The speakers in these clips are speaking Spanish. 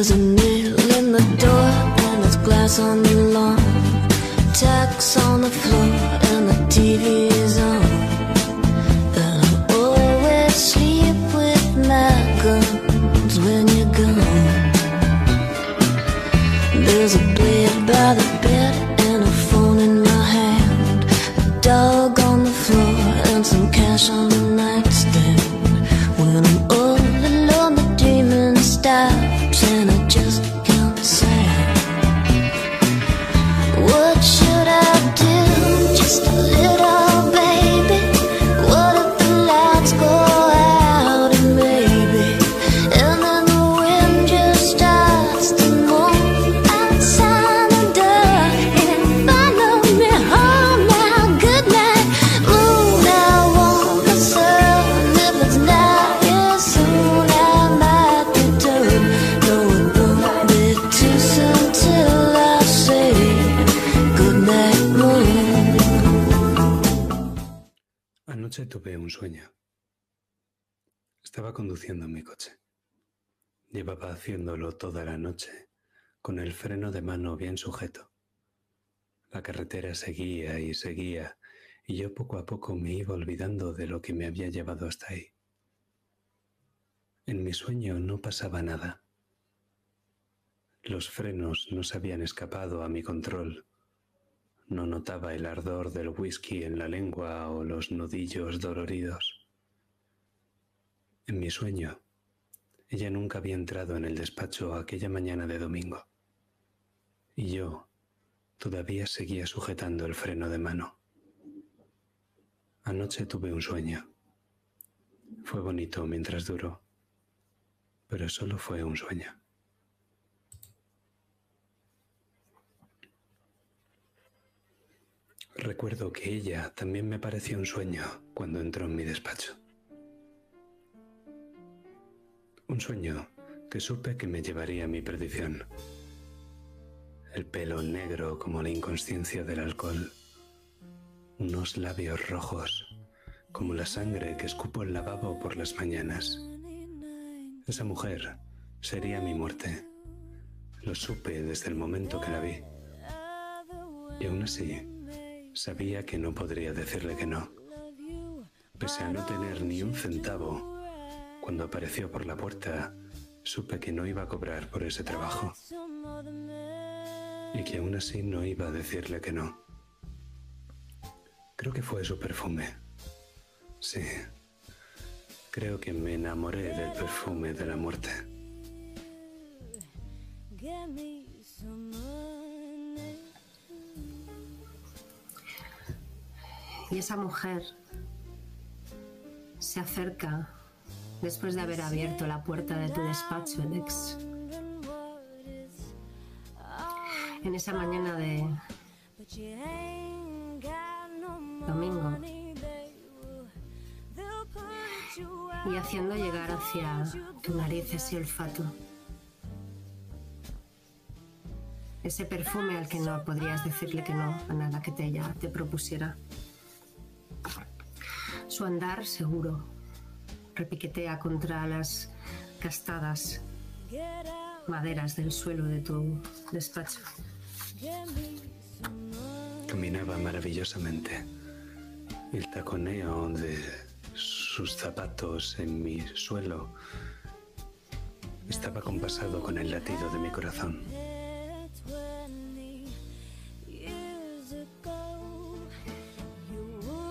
There's a nail in the door and there's glass on the lawn. Tacks on the floor and the TV's Tuve un sueño. Estaba conduciendo mi coche. Llevaba haciéndolo toda la noche, con el freno de mano bien sujeto. La carretera seguía y seguía, y yo poco a poco me iba olvidando de lo que me había llevado hasta ahí. En mi sueño no pasaba nada. Los frenos no se habían escapado a mi control. No notaba el ardor del whisky en la lengua o los nudillos doloridos. En mi sueño, ella nunca había entrado en el despacho aquella mañana de domingo. Y yo todavía seguía sujetando el freno de mano. Anoche tuve un sueño. Fue bonito mientras duró, pero solo fue un sueño. Recuerdo que ella también me pareció un sueño cuando entró en mi despacho. Un sueño que supe que me llevaría a mi perdición. El pelo negro como la inconsciencia del alcohol. Unos labios rojos como la sangre que escupo el lavabo por las mañanas. Esa mujer sería mi muerte. Lo supe desde el momento que la vi. Y aún así, sabía que no podría decirle que no. Pese a no tener ni un centavo, cuando apareció por la puerta, supe que no iba a cobrar por ese trabajo. Y que aún así no iba a decirle que no. Creo que fue su perfume. Sí. Creo que me enamoré del perfume de la muerte. Y esa mujer se acerca después de haber abierto la puerta de tu despacho, Alex. En esa mañana de domingo. Y haciendo llegar hacia tu nariz ese olfato. Ese perfume al que no podrías decirle que no a nada que te, ella te propusiera. Su andar seguro repiquetea contra las gastadas maderas del suelo de tu despacho. Caminaba maravillosamente. El taconeo de sus zapatos en mi suelo estaba compasado con el latido de mi corazón.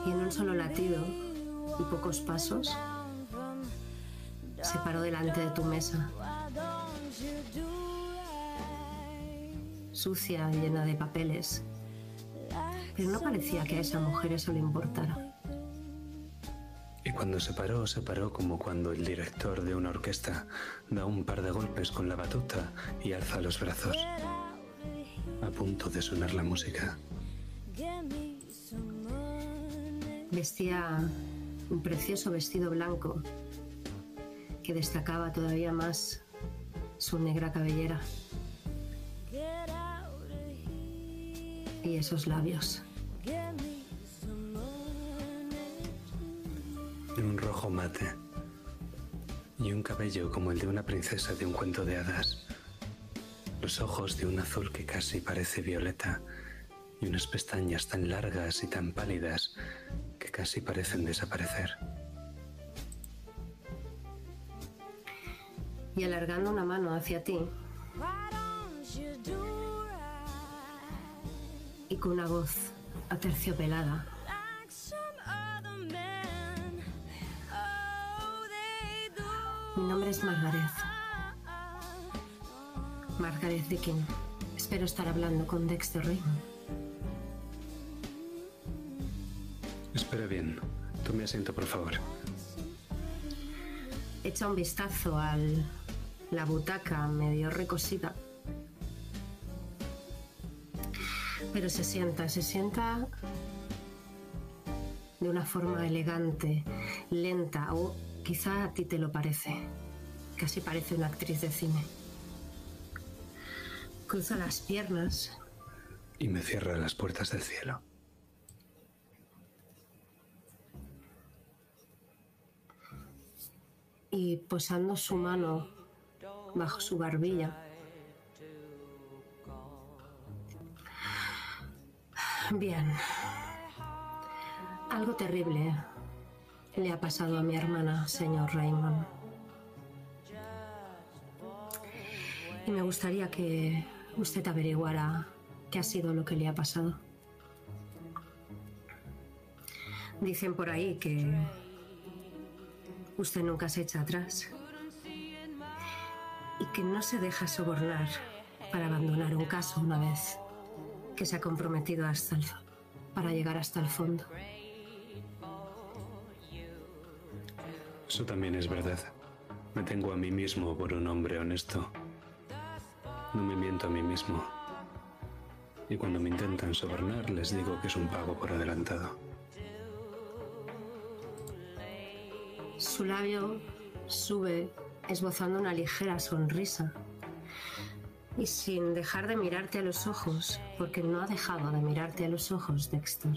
Y en un solo latido y pocos pasos, se paró delante de tu mesa. Sucia, llena de papeles. Pero no parecía que a esa mujer eso le importara. Y cuando se paró, se paró como cuando el director de una orquesta da un par de golpes con la batuta y alza los brazos. A punto de sonar la música. Vestía un precioso vestido blanco que destacaba todavía más su negra cabellera. Y esos labios. un rojo mate y un cabello como el de una princesa de un cuento de hadas, los ojos de un azul que casi parece violeta y unas pestañas tan largas y tan pálidas que casi parecen desaparecer. Y alargando una mano hacia ti y con una voz aterciopelada, mi nombre es Margaret. Margaret Dickin. Espero estar hablando con Dexter Raymond. Espera bien. Tome asiento, por favor. Echa un vistazo a la butaca medio recosida. Pero se sienta, se sienta de una forma elegante, lenta, o quizá a ti te lo parece. Casi parece una actriz de cine. Cruza las piernas Y me cierra las puertas del cielo. Y posando su mano bajo su barbilla. Bien. Algo terrible le ha pasado a mi hermana, señor Raymond. Y me gustaría que usted averiguara qué ha sido lo que le ha pasado. Dicen por ahí que usted nunca se echa atrás y que no se deja sobornar para abandonar un caso una vez que se ha comprometido hasta el, para llegar hasta el fondo. Eso también es verdad. Me tengo a mí mismo por un hombre honesto. No me miento a mí mismo. Y cuando me intentan sobornar les digo que es un pago por adelantado. Su labio sube esbozando una ligera sonrisa y sin dejar de mirarte a los ojos, porque no ha dejado de mirarte a los ojos, Dexter.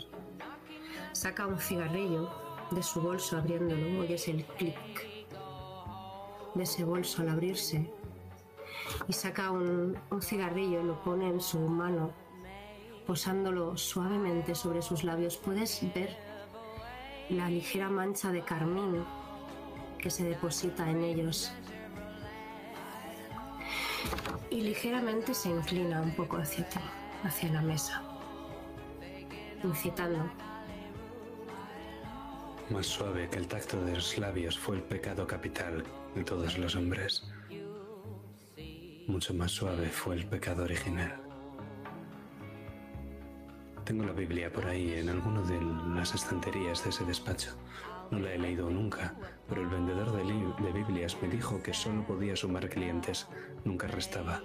Saca un cigarrillo de su bolso abriéndolo, oyes el clic de ese bolso al abrirse y saca un, un cigarrillo y lo pone en su mano, posándolo suavemente sobre sus labios. Puedes ver la ligera mancha de carmín que se deposita en ellos. Y ligeramente se inclina un poco hacia ti, hacia la mesa, incitando. Más suave que el tacto de los labios fue el pecado capital de todos los hombres. Mucho más suave fue el pecado original. Tengo la Biblia por ahí en alguna de las estanterías de ese despacho. No la he leído nunca, pero el vendedor de, de Biblias me dijo que solo podía sumar clientes, nunca restaba.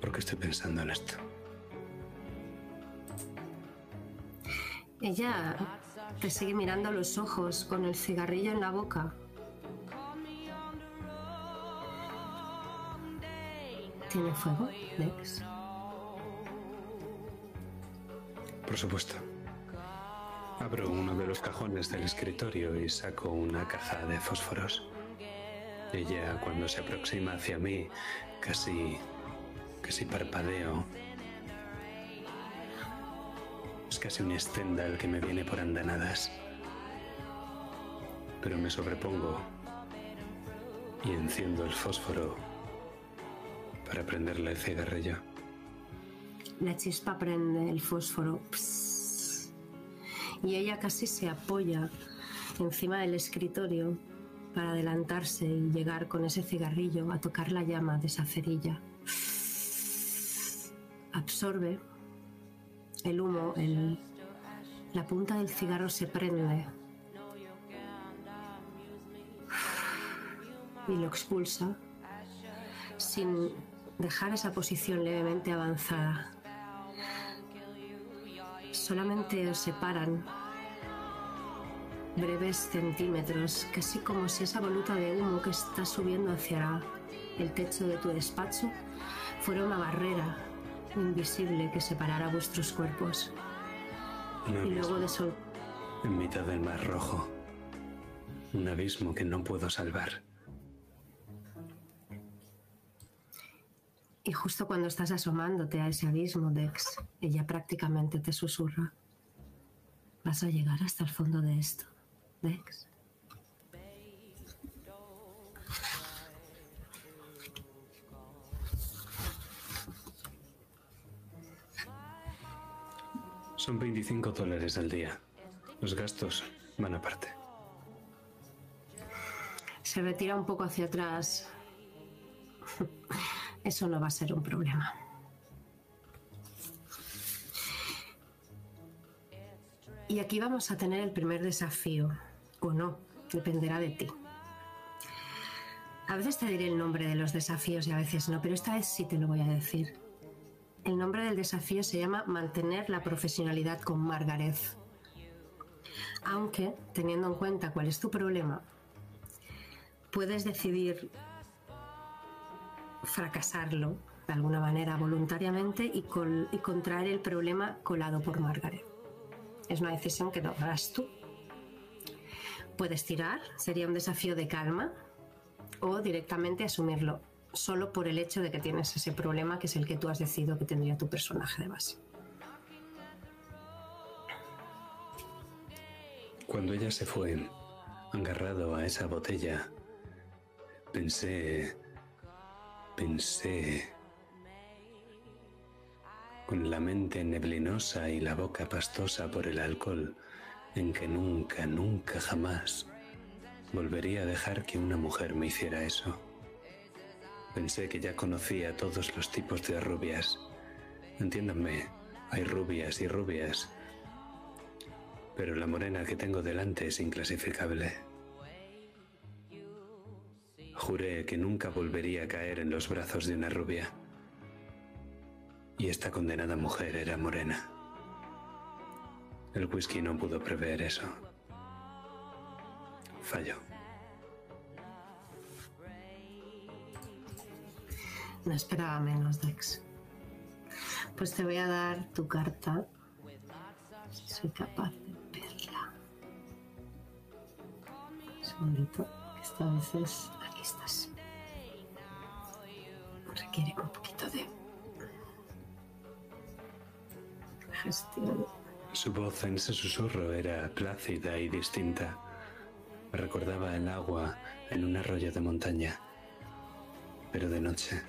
¿Por qué estoy pensando en esto? Ella te sigue mirando a los ojos con el cigarrillo en la boca. ¿Tiene fuego, Dex? Por supuesto. Abro uno de los cajones del escritorio y saco una caja de fósforos. Ella, cuando se aproxima hacia mí, casi, casi parpadeo. Es casi un Stendhal que me viene por andanadas. Pero me sobrepongo y enciendo el fósforo para prenderle el cigarrillo. La chispa prende el fósforo. Y ella casi se apoya encima del escritorio para adelantarse y llegar con ese cigarrillo a tocar la llama de esa cerilla. Absorbe el humo, la punta del cigarro se prende y lo expulsa sin dejar esa posición levemente avanzada. Solamente os separan breves centímetros, casi como si esa voluta de humo que está subiendo hacia el techo de tu despacho fuera una barrera invisible que separara vuestros cuerpos. Un Y luego de sol en mitad del mar rojo. Un abismo que no puedo salvar. Y justo cuando estás asomándote a ese abismo, Dex, ella prácticamente te susurra. Vas a llegar hasta el fondo de esto, Dex. Son 25 dólares al día. Los gastos van aparte. Se retira un poco hacia atrás. Eso no va a ser un problema. Y aquí vamos a tener el primer desafío, o no, dependerá de ti. A veces te diré el nombre de los desafíos y a veces no, pero esta vez sí te lo voy a decir. El nombre del desafío se llama Mantener la profesionalidad con Margaret. Aunque, teniendo en cuenta cuál es tu problema, puedes decidir fracasarlo de alguna manera voluntariamente y, col- y contraer el problema colado por Margaret. Es una decisión que tomarás tú. Puedes tirar, sería un desafío de calma, o directamente asumirlo, solo por el hecho de que tienes ese problema que es el que tú has decidido que tendría tu personaje de base. Cuando ella se fue, agarrado a esa botella, pensé, pensé, con la mente neblinosa y la boca pastosa por el alcohol, en que nunca, nunca jamás volvería a dejar que una mujer me hiciera eso. Pensé que ya conocía todos los tipos de rubias. Entiéndanme, hay rubias y rubias, pero la morena que tengo delante es inclasificable. Juré que nunca volvería a caer en los brazos de una rubia. Y esta condenada mujer era morena. El whisky no pudo prever eso. Falló. No esperaba menos, Dex. Pues te voy a dar tu carta. Soy capaz de verla. Un segundito. que Esta vez es. Requiere un poquito de. gestión. Su voz en ese susurro era plácida y distinta. Me recordaba el agua en un arroyo de montaña, pero de noche.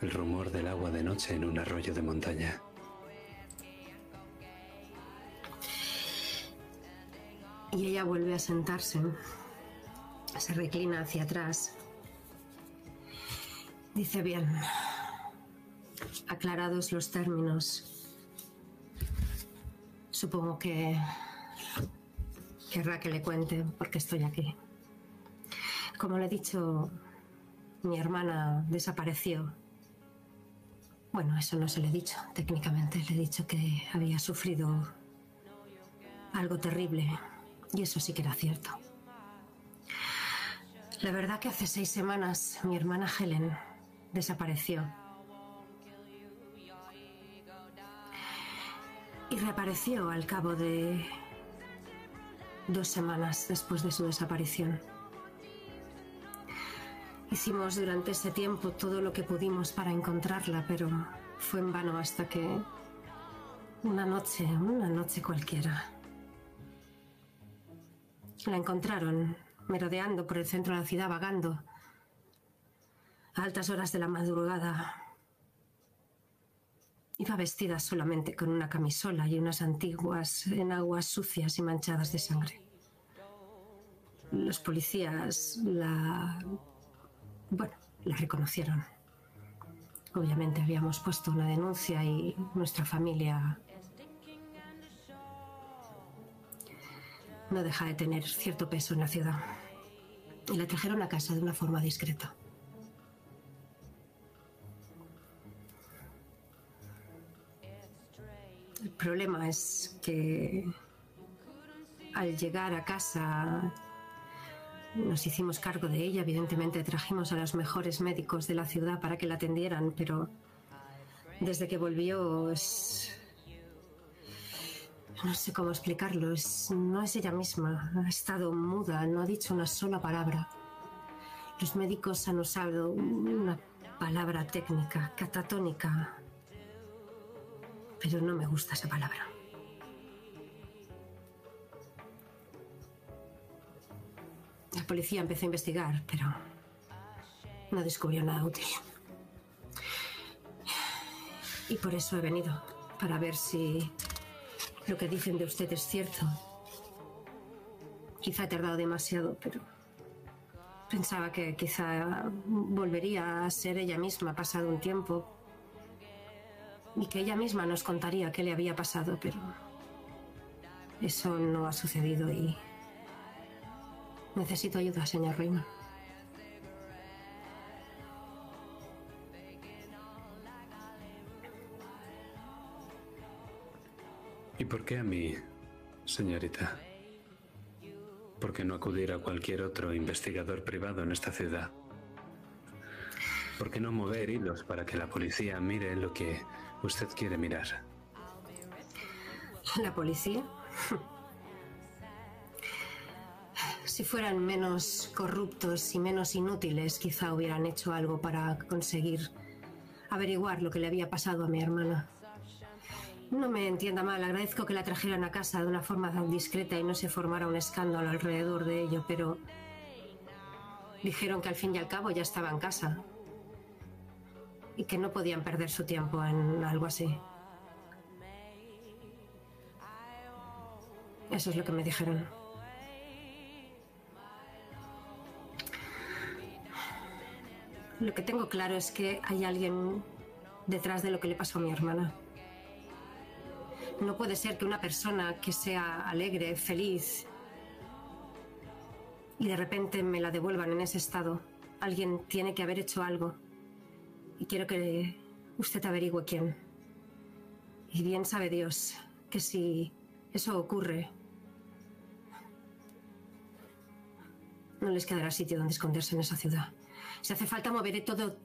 El rumor del agua de noche en un arroyo de montaña. Y ella vuelve a sentarse. Se reclina hacia atrás. Dice bien. Aclarados los términos. Supongo que querrá que le cuente porque estoy aquí. Como le he dicho, mi hermana desapareció. Bueno, eso no se le he dicho técnicamente. Le he dicho que había sufrido algo terrible. Y eso sí que era cierto. La verdad que hace seis semanas mi hermana Helen desapareció. Y reapareció al cabo de dos semanas después de su desaparición. Hicimos durante ese tiempo todo lo que pudimos para encontrarla, pero fue en vano hasta que una noche, una noche cualquiera, la encontraron merodeando por el centro de la ciudad, vagando a altas horas de la madrugada. Iba vestida solamente con una camisola y unas antiguas enaguas sucias y manchadas de sangre. Los policías la... bueno, la reconocieron. Obviamente habíamos puesto una denuncia y nuestra familia no deja de tener cierto peso en la ciudad. Y la trajeron a casa de una forma discreta. El problema es que al llegar a casa nos hicimos cargo de ella. Evidentemente trajimos a los mejores médicos de la ciudad para que la atendieran, pero desde que volvió es... No sé cómo explicarlo, no es ella misma, ha estado muda, no ha dicho una sola palabra. Los médicos han usado una palabra técnica, catatónica, pero no me gusta esa palabra. La policía empezó a investigar, pero no descubrió nada útil. Y por eso he venido, para ver si lo que dicen de usted es cierto. Quizá he tardado demasiado, pero pensaba que quizá volvería a ser ella misma pasado un tiempo y que ella misma nos contaría qué le había pasado, pero eso no ha sucedido y necesito ayuda, señor Raymond. ¿Y por qué a mí, señorita? ¿Por qué no acudir a cualquier otro investigador privado en esta ciudad? ¿Por qué no mover hilos para que la policía mire lo que usted quiere mirar? ¿La policía? Si fueran menos corruptos y menos inútiles, quizá hubieran hecho algo para conseguir averiguar lo que le había pasado a mi hermana. No me entienda mal, agradezco que la trajeran a casa de una forma tan discreta y no se formara un escándalo alrededor de ello, pero dijeron que al fin y al cabo ya estaba en casa y que no podían perder su tiempo en algo así. Eso es lo que me dijeron. Lo que tengo claro es que hay alguien detrás de lo que le pasó a mi hermana. No puede ser que una persona que sea alegre, feliz, y de repente me la devuelvan en ese estado. Alguien tiene que haber hecho algo. Y quiero que usted averigüe quién. Y bien sabe Dios que si eso ocurre, no les quedará sitio donde esconderse en esa ciudad. Si hace falta, moveré todo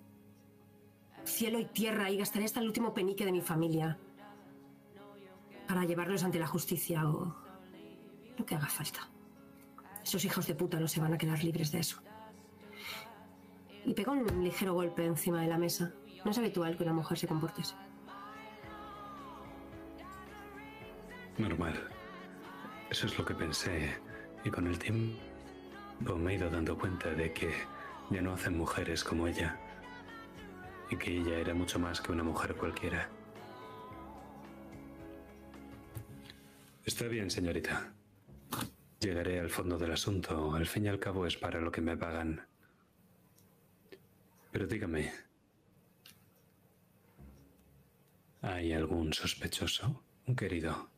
cielo y tierra y gastaré hasta el último penique de mi familia para llevarlos ante la justicia o lo que haga falta. Esos hijos de puta no se van a quedar libres de eso. Y pegó un ligero golpe encima de la mesa. No es habitual que una mujer se comporte así. Normal. Eso es lo que pensé. Y con el tiempo me he ido dando cuenta de que ya no hacen mujeres como ella. Y que ella era mucho más que una mujer cualquiera. Está bien, señorita. Llegaré al fondo del asunto. Al fin y al cabo es para lo que me pagan. Pero dígame, ¿hay algún sospechoso? Un querido.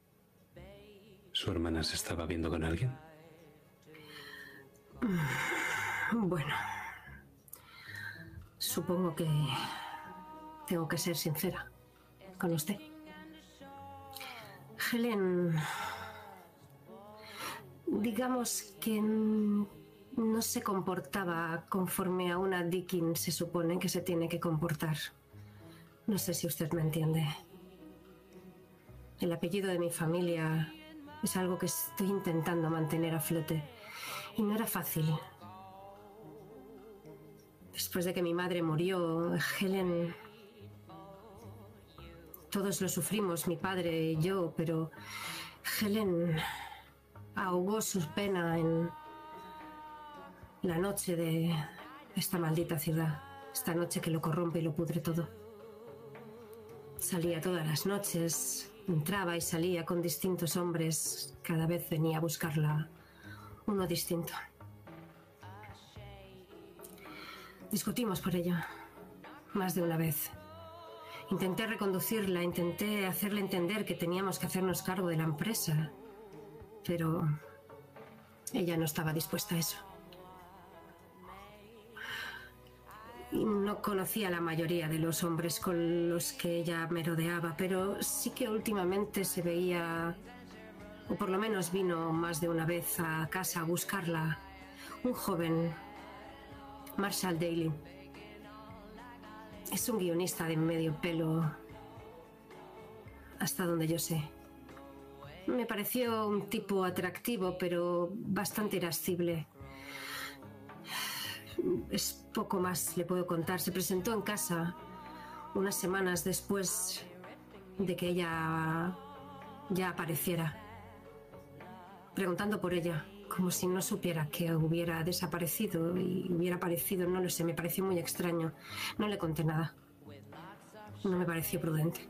¿Su hermana se estaba viendo con alguien? Bueno, supongo que tengo que ser sincera con usted. Helen, digamos que no se comportaba conforme a una Dickin se supone que se tiene que comportar. No sé si usted me entiende. El apellido de mi familia es algo que estoy intentando mantener a flote. Y no era fácil. Después de que mi madre murió, Helen... Todos lo sufrimos, mi padre y yo, pero Helen ahogó su pena en la noche de esta maldita ciudad, esta noche que lo corrompe y lo pudre todo. Salía todas las noches, entraba y salía con distintos hombres, cada vez venía a buscarla uno distinto. Discutimos por ello, más de una vez. Intenté reconducirla, intenté hacerle entender que teníamos que hacernos cargo de la empresa, pero ella no estaba dispuesta a eso. No conocía la mayoría de los hombres con los que ella merodeaba, pero sí que últimamente se veía, o por lo menos vino más de una vez a casa a buscarla, un joven, Marshall Daly. Es un guionista de medio pelo, hasta donde yo sé. Me pareció un tipo atractivo, pero bastante irascible. Es poco más le puedo contar. Se presentó en casa unas semanas después de que ella ya apareciera, preguntando por ella, como si no supiera que hubiera desaparecido y hubiera aparecido, no lo sé, me pareció muy extraño. No le conté nada. No me pareció prudente.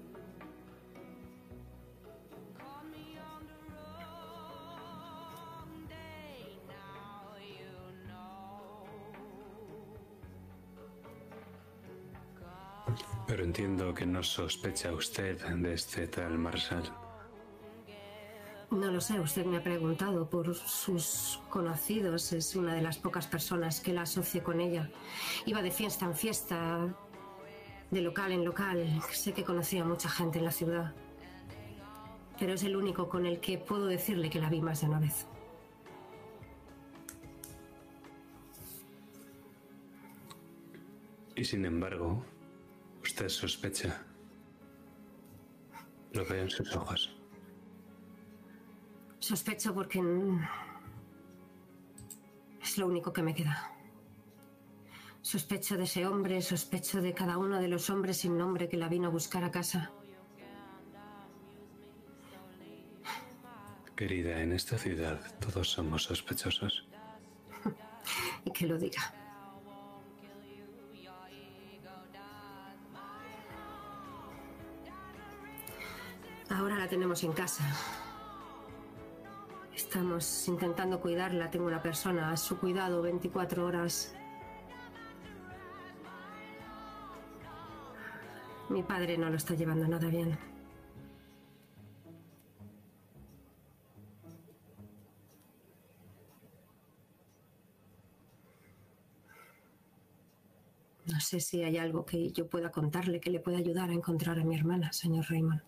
Pero entiendo que no sospecha usted de este tal Marshall. No lo sé, usted me ha preguntado por sus conocidos. Es una de las pocas personas que la asocie con ella. Iba de fiesta en fiesta, de local en local. Sé que conocía a mucha gente en la ciudad. Pero es el único con el que puedo decirle que la vi más de una vez. Y sin embargo, usted sospecha. Lo veo en sus ojos. Sospecho porque es lo único que me queda. Sospecho de ese hombre, sospecho de cada uno de los hombres sin nombre que la vino a buscar a casa. Querida, en esta ciudad todos somos sospechosos. Y que lo diga. Ahora la tenemos en casa. Estamos intentando cuidarla. Tengo una persona a su cuidado 24 horas. Mi padre no lo está llevando nada bien. No sé si hay algo que yo pueda contarle que le pueda ayudar a encontrar a mi hermana, señor Raymond.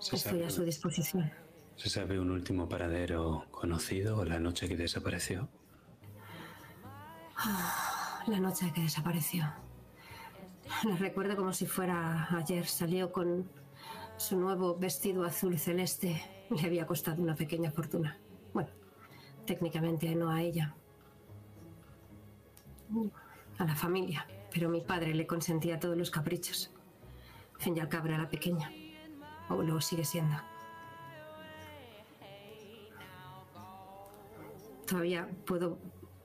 ¿Se Estoy a su disposición. ¿Se sabe un último paradero conocido o la noche que desapareció? La noche que desapareció. La recuerdo como si fuera ayer. Salió con su nuevo vestido azul celeste. Le había costado una pequeña fortuna. Bueno, técnicamente no a ella. A la familia. Pero mi padre le consentía todos los caprichos. Fin y al cabo era la pequeña. O lo sigue siendo. Todavía puedo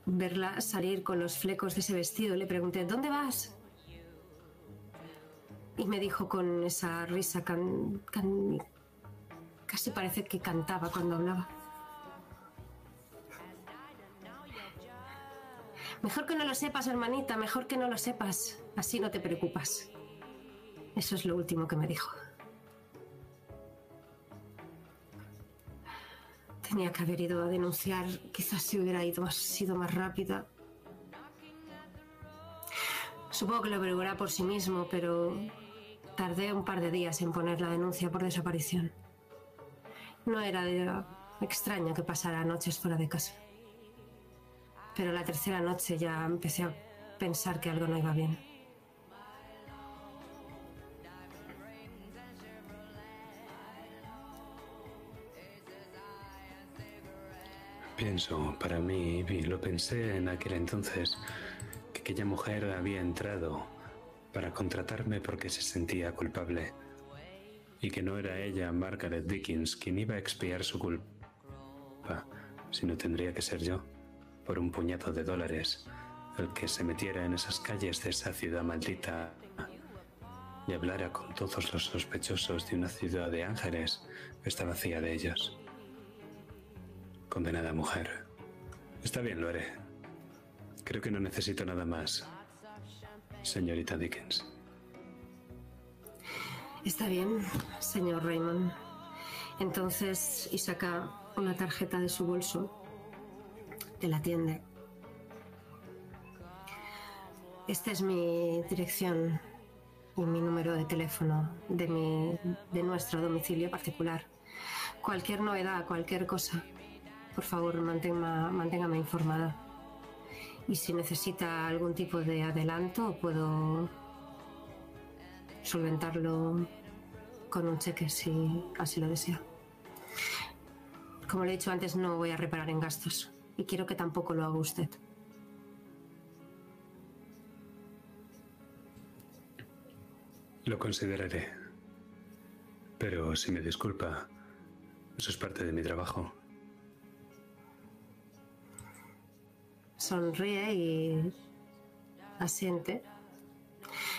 verla salir con los flecos de ese vestido. Le pregunté, ¿dónde vas? Y me dijo con esa risa can- casi parece que cantaba cuando hablaba. Mejor que no lo sepas, hermanita, mejor que no lo sepas. Así no te preocupas. Eso es lo último que me dijo. Tenía que haber ido a denunciar. Quizás si hubiera ido más, sido más rápida. Supongo que lo averiguará por sí mismo, pero tardé un par de días en poner la denuncia por desaparición. No era extraño que pasara noches fuera de casa. Pero la tercera noche ya empecé a pensar que algo no iba bien. Pienso, para mí, y lo pensé en aquel entonces, que aquella mujer había entrado para contratarme porque se sentía culpable y que no era ella, Margaret Dickens, quien iba a expiar su culpa, sino tendría que ser yo, por un puñado de dólares, el que se metiera en esas calles de esa ciudad maldita y hablara con todos los sospechosos de una ciudad de ángeles que está vacía de ellos. Condenada mujer. Está bien, lo haré. Creo que no necesito nada más, señorita Dickens. Está bien, señor Raymond. Entonces, y saca una tarjeta de su bolso, te la atiende. Esta es mi dirección y mi número de teléfono de, mi, de nuestro domicilio particular. Cualquier novedad, cualquier cosa, por favor manténgame, manténgame informada. Y si necesita algún tipo de adelanto, puedo solventarlo con un cheque si así lo desea. Como le he dicho antes, no voy a reparar en gastos y quiero que tampoco lo haga usted. Lo consideraré. Pero si me disculpa, eso es parte de mi trabajo. Sonríe y asiente.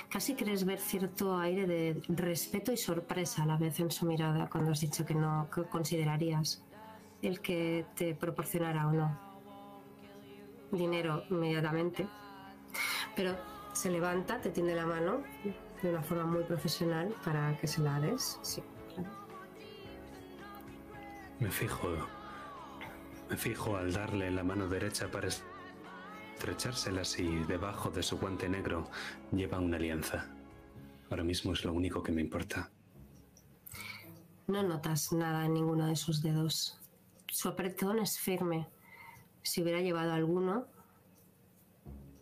Casi crees ver cierto aire de respeto y sorpresa a la vez en su mirada cuando has dicho que no considerarías el que te proporcionara o no dinero inmediatamente. Pero se levanta, te tiende la mano de una forma muy profesional para que se la des. Sí. Me fijo. Me fijo al darle la mano derecha para estrechársela y debajo de su guante negro lleva una alianza. Ahora mismo es lo único que me importa. No notas nada en ninguno de sus dedos. Su apretón es firme. Si hubiera llevado alguno,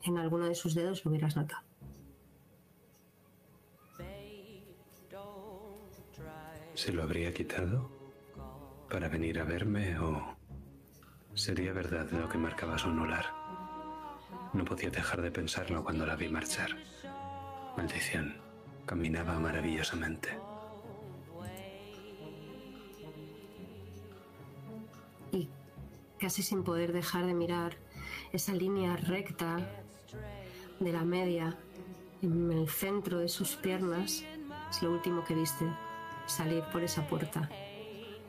en alguno de sus dedos lo hubieras notado. ¿Se lo habría quitado para venir a verme o sería verdad lo que marcaba su anular? No podía dejar de pensarlo cuando la vi marchar. Maldición, caminaba maravillosamente. y casi sin poder dejar de mirar esa línea recta de la media en el centro de sus piernas es lo último que viste salir por esa puerta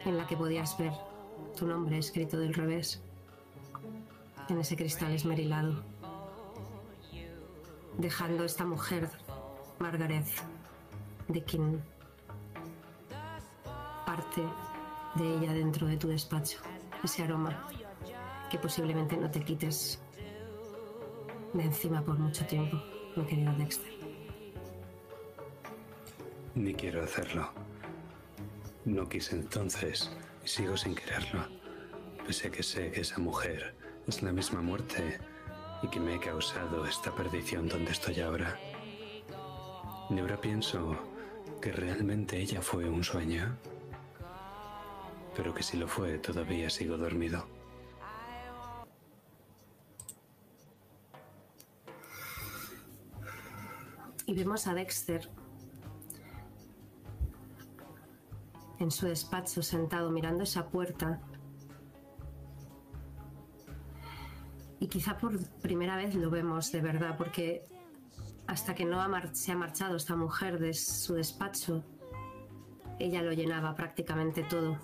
en la que podías ver tu nombre escrito del revés en ese cristal esmerilado dejando esta mujer Margaret de quien parte de ella dentro de tu despacho ese aroma que posiblemente no te quites de encima por mucho tiempo, mi querido Dexter. Ni quiero hacerlo. No quise entonces y sigo sin quererlo. Pese a que sé que esa mujer es la misma muerte y que me ha causado esta perdición donde estoy ahora. Y ahora pienso que realmente ella fue un sueño. Pero que si lo fue, todavía sigo dormido. Y vemos a Dexter en su despacho sentado mirando esa puerta. Y quizá por primera vez lo vemos de verdad, porque hasta que no ha se ha marchado esta mujer de su despacho, ella lo llenaba prácticamente todo.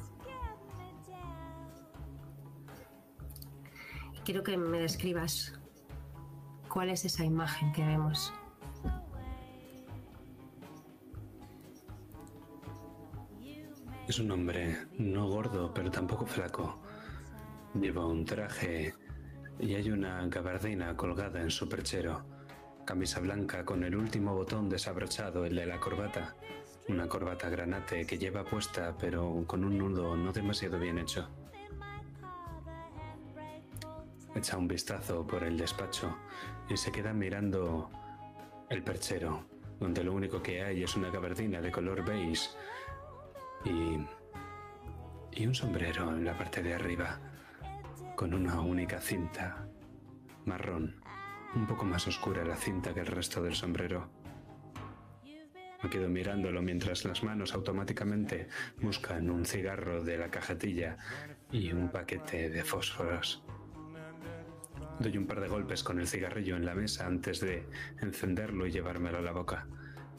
Quiero que me describas cuál es esa imagen que vemos. Es un hombre no gordo, pero tampoco flaco. Lleva un traje y hay una gabardina colgada en su perchero. Camisa blanca con el último botón desabrochado, el de la corbata. Una corbata granate que lleva puesta, pero con un nudo no demasiado bien hecho. Echa un vistazo por el despacho y se queda mirando el perchero, donde lo único que hay es una gabardina de color beige y, y un sombrero en la parte de arriba, con una única cinta marrón, un poco más oscura la cinta que el resto del sombrero. Me quedo mirándolo mientras las manos automáticamente buscan un cigarro de la cajetilla y un paquete de fósforos. Doy un par de golpes con el cigarrillo en la mesa antes de encenderlo y llevármelo a la boca.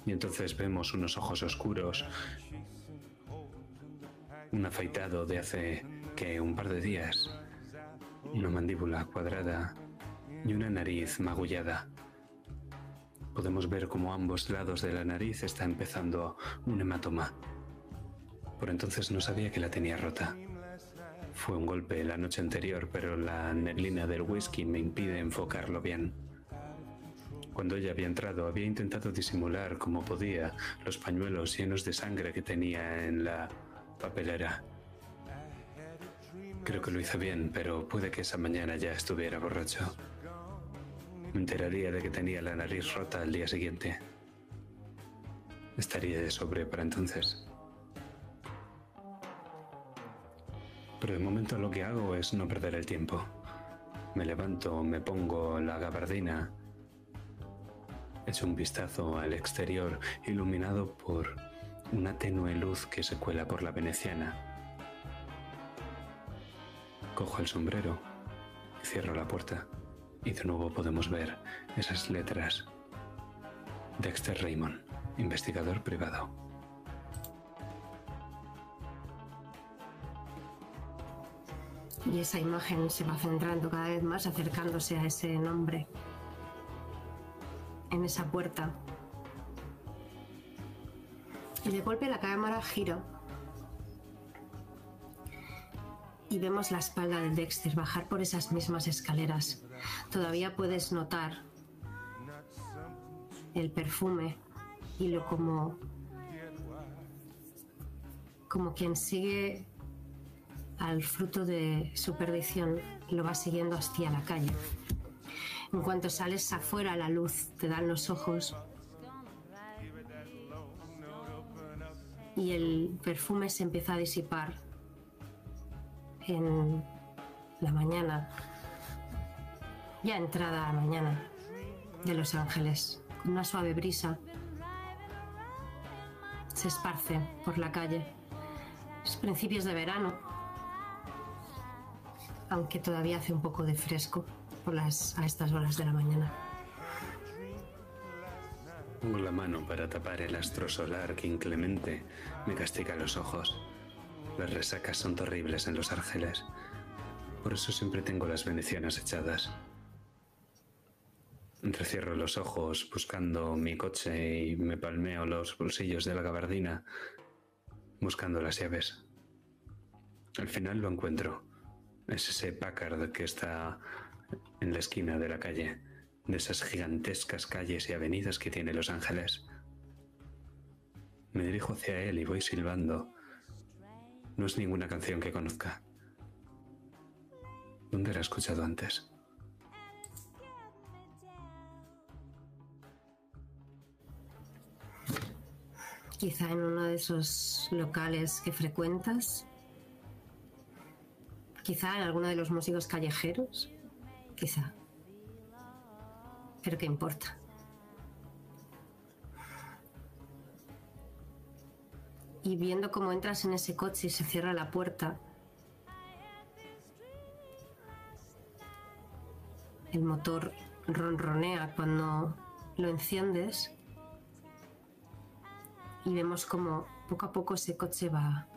Y entonces vemos unos ojos oscuros un afeitado de hace que un par de días, una mandíbula cuadrada y una nariz magullada. Podemos ver cómo ambos lados de la nariz está empezando un hematoma. Por entonces no sabía que la tenía rota. Fue un golpe la noche anterior, pero la neblina del whisky me impide enfocarlo bien. Cuando ella había entrado, había intentado disimular como podía los pañuelos llenos de sangre que tenía en la papelera. Creo que lo hice bien, pero puede que esa mañana ya estuviera borracho. Me enteraría de que tenía la nariz rota al día siguiente. Estaría de sobre para entonces. Pero de momento lo que hago es no perder el tiempo. Me levanto, me pongo la gabardina Echo un vistazo al exterior iluminado por una tenue luz que se cuela por la veneciana. Cojo el sombrero cierro la puerta y de nuevo podemos ver esas letras. Dexter Raymond, investigador privado. Y esa imagen se va centrando cada vez más, acercándose a ese nombre. En esa puerta. Y de golpe la cámara gira. Y vemos la espalda de Dexter bajar por esas mismas escaleras. Todavía puedes notar el perfume y lo como como quien sigue al fruto de su perdición lo va siguiendo hacia la calle. En cuanto sales afuera, la luz te dan los ojos y el perfume se empieza a disipar en la mañana, ya entrada la mañana de Los Ángeles, con una suave brisa se esparce por la calle. Es principios de verano, aunque todavía hace un poco de fresco por las, a estas horas de la mañana. Pongo la mano para tapar el astro solar que inclemente me castiga los ojos. Las resacas son terribles en los argeles. Por eso siempre tengo las venecianas echadas. Entrecierro los ojos buscando mi coche y me palmeo los bolsillos de la gabardina buscando las llaves. Al final lo encuentro. Es ese Packard que está en la esquina de la calle, de esas gigantescas calles y avenidas que tiene Los Ángeles. Me dirijo hacia él y voy silbando. No es ninguna canción que conozca. ¿Dónde la he escuchado antes? Quizá en uno de esos locales que frecuentas. Quizá en alguno de los músicos callejeros. Quizá. Pero qué importa. Y viendo cómo entras en ese coche y se cierra la puerta, el motor ronronea cuando lo enciendes y vemos como poco a poco ese coche va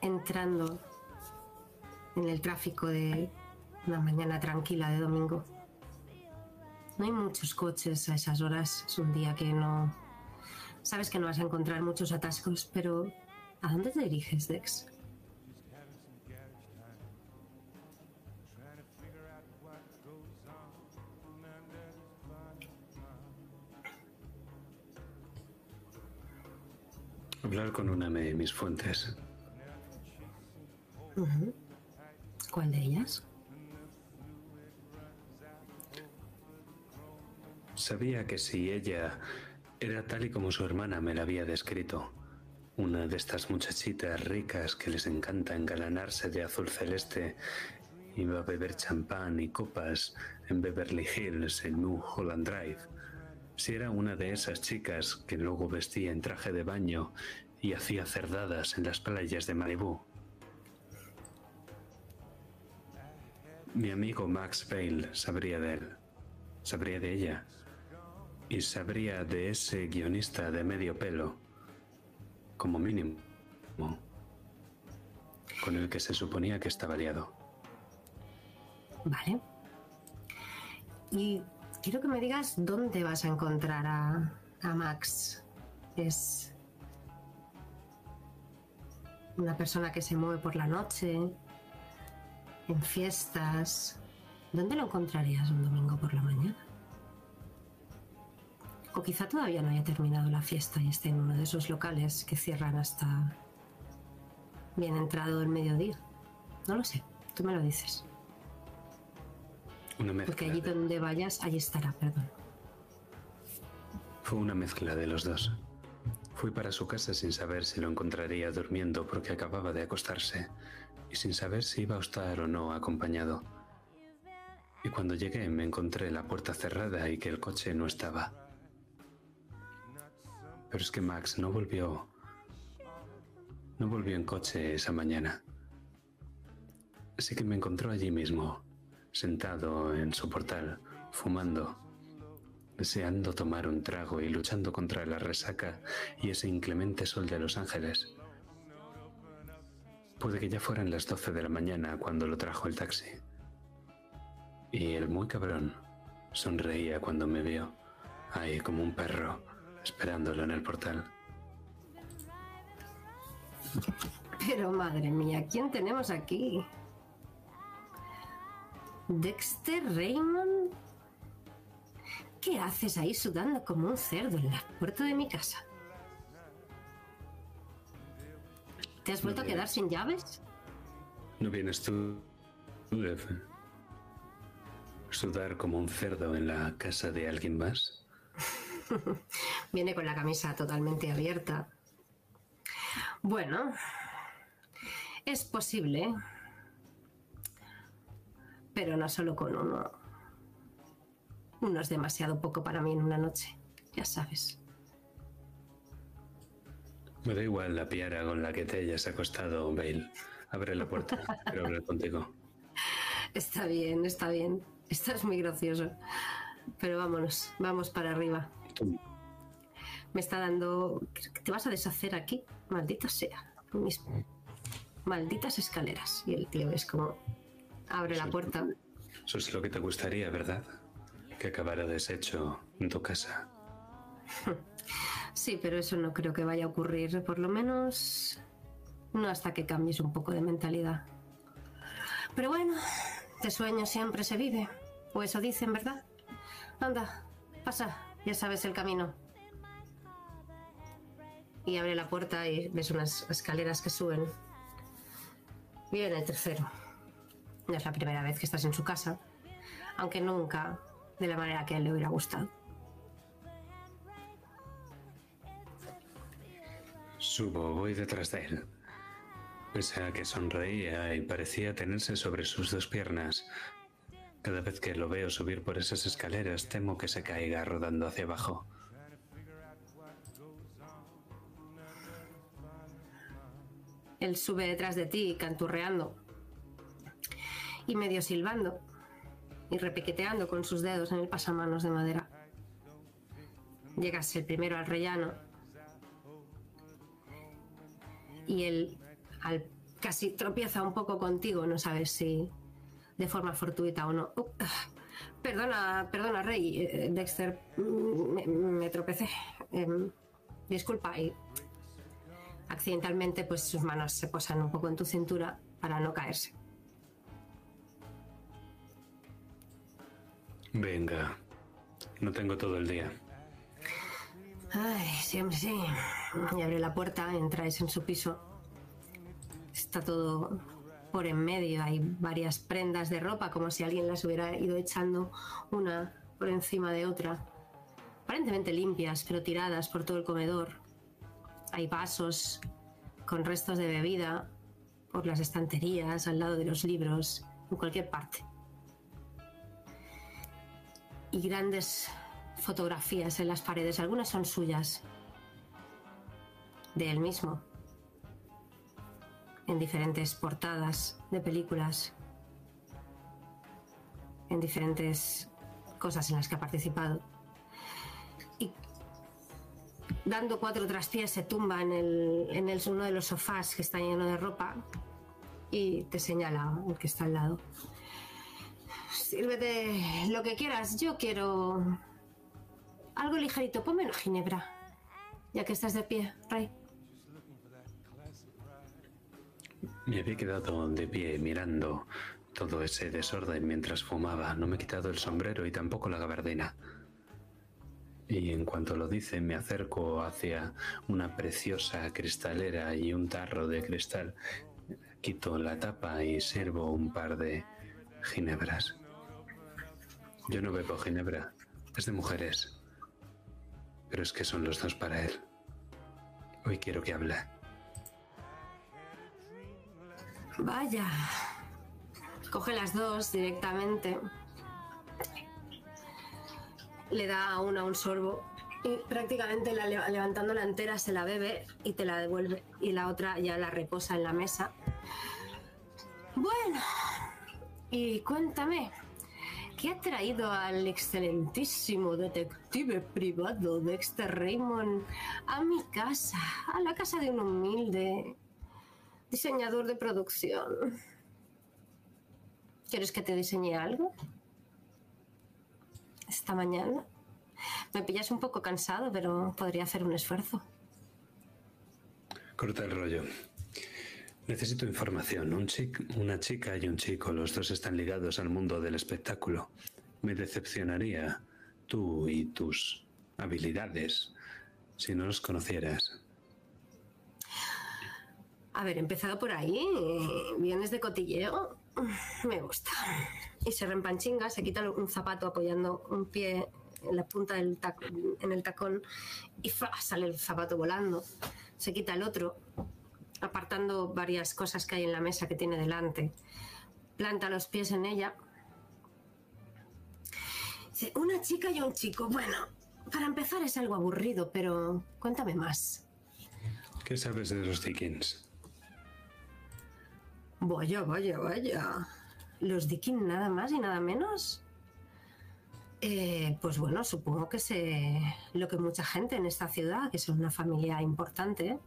entrando en el tráfico de una mañana tranquila de domingo. No hay muchos coches a esas horas, es un día que no... Sabes que no vas a encontrar muchos atascos, pero ¿a dónde te diriges, Dex? Hablar con una de mis fuentes. ¿Cuál de ellas? Sabía que si ella era tal y como su hermana me la había descrito, una de estas muchachitas ricas que les encanta engalanarse de azul celeste, iba a beber champán y copas en Beverly Hills, en New Holland Drive, si era una de esas chicas que luego vestía en traje de baño y hacía cerdadas en las playas de Malibú. Mi amigo Max Bale sabría de él, sabría de ella y sabría de ese guionista de medio pelo, como mínimo, con el que se suponía que estaba liado. Vale. Y quiero que me digas dónde vas a encontrar a, a Max. Es una persona que se mueve por la noche, en fiestas. ¿Dónde lo encontrarías un domingo por la mañana? O quizá todavía no haya terminado la fiesta y esté en uno de esos locales que cierran hasta bien entrado el mediodía. No lo sé, tú me lo dices. Una mezcla, Porque allí de- donde vayas, allí estará, perdón. fue una mezcla de los dos. Fui para su casa sin saber si lo encontraría durmiendo porque acababa de acostarse y sin saber si iba a estar o no acompañado. Y cuando llegué me encontré la puerta cerrada y que el coche no estaba. Pero es que Max no volvió. No volvió en coche esa mañana. Así que me encontró allí mismo, sentado en su portal, fumando, deseando tomar un trago y luchando contra la resaca y ese inclemente sol de Los Ángeles. Puede que ya fueran las 12 de la mañana cuando lo trajo el taxi. Y el muy cabrón sonreía cuando me vio, ahí como un perro, esperándolo en el portal. Pero madre mía, ¿quién tenemos aquí? Dexter Raymond. ¿Qué haces ahí sudando como un cerdo en la puerta de mi casa? ¿Te has vuelto a quedar sin llaves? ¿No vienes tú, Jeff? ¿Sudar como un cerdo en la casa de alguien más? Viene con la camisa totalmente abierta. Bueno, es posible, pero no solo con uno. Uno es demasiado poco para mí en una noche, ya sabes. Me da igual la piara con la que te hayas acostado, Bale. Abre la puerta, quiero hablar contigo. Está bien, está bien. Estás muy gracioso. Pero vámonos, vamos para arriba. Me está dando... ¿Qué te vas a deshacer aquí? Maldita sea. Mis malditas escaleras. Y el tío es como... Abre la puerta. Eso es lo que te gustaría, ¿verdad? Que acabara deshecho en tu casa. Sí, pero eso no creo que vaya a ocurrir. Por lo menos... No hasta que cambies un poco de mentalidad. Pero bueno, de sueño siempre se vive. O eso dicen, ¿verdad? Anda, pasa. Ya sabes el camino. Y abre la puerta y ves unas escaleras que suben. Viene el tercero. No es la primera vez que estás en su casa, aunque nunca de la manera que a él le hubiera gustado. Subo, voy detrás de él. Pese a que sonreía y parecía tenerse sobre sus dos piernas, cada vez que lo veo subir por esas escaleras temo que se caiga rodando hacia abajo. Él sube detrás de ti, canturreando y medio silbando y repiqueteando con sus dedos en el pasamanos de madera. Llegas el primero al rellano y él casi tropieza un poco contigo, no sabes si de forma fortuita o no. Uh, perdona, perdona, Rey, eh, Dexter, mm, me, me tropecé. Em, disculpa, y accidentalmente pues sus manos se posan un poco en tu cintura para no caerse. Venga, no tengo todo el día. Ay, sí, hombre, sí. Y abre la puerta, entráis en su piso. Está todo por en medio. Hay varias prendas de ropa, como si alguien las hubiera ido echando una por encima de otra. Aparentemente limpias, pero tiradas por todo el comedor. Hay vasos con restos de bebida por las estanterías, al lado de los libros, en cualquier parte. Y grandes fotografías en las paredes. Algunas son suyas, de él mismo, en diferentes portadas de películas, en diferentes cosas en las que ha participado. Dando cuatro traspiés se tumba en, el, en el- uno de los sofás que está lleno de ropa y te señala el que está al lado. Sírvete lo que quieras. Yo quiero algo ligerito. Ponme una ginebra. Ya que estás de pie, Ray. Me había quedado de pie mirando todo ese desorden mientras fumaba. No me he quitado el sombrero y tampoco la gabardina. Y en cuanto lo dice, me acerco hacia una preciosa cristalera y un tarro de cristal. Quito la tapa y sirvo un par de ginebras. Yo no bebo ginebra, es de mujeres. Pero es que son los dos para él. Hoy quiero que hable. Vaya. Coge las dos directamente. Le da a una un sorbo y prácticamente la, leva- levantándola entera se la bebe y te la devuelve. Y la otra ya la reposa en la mesa. Bueno, y cuéntame, ¿qué ha traído al excelentísimo detective privado Dexter Raymond a mi casa, a la casa de un humilde diseñador de producción? ¿Quieres que te diseñe algo? Esta mañana. Me pillas un poco cansado, pero podría hacer un esfuerzo. Corta el rollo. Necesito información. Un chic- una chica y un chico, los dos están ligados al mundo del espectáculo. Me decepcionaría tú y tus habilidades si no los conocieras. A ver, empezado por ahí, vienes de cotilleo, me gusta. Y se rempanchinga, se quita un zapato apoyando un pie en la punta del tac- en el tacón y ¡fa! sale el zapato volando. Se quita el otro, apartando varias cosas que hay en la mesa que tiene delante. Planta los pies en ella. Una chica y un chico. Bueno, para empezar es algo aburrido, pero cuéntame más. ¿Qué sabes de los Dickens? Vaya, vaya, vaya. ¿Los Dickin nada más y nada menos? Eh, pues bueno, supongo que sé lo que mucha gente en esta ciudad, que son una familia importante,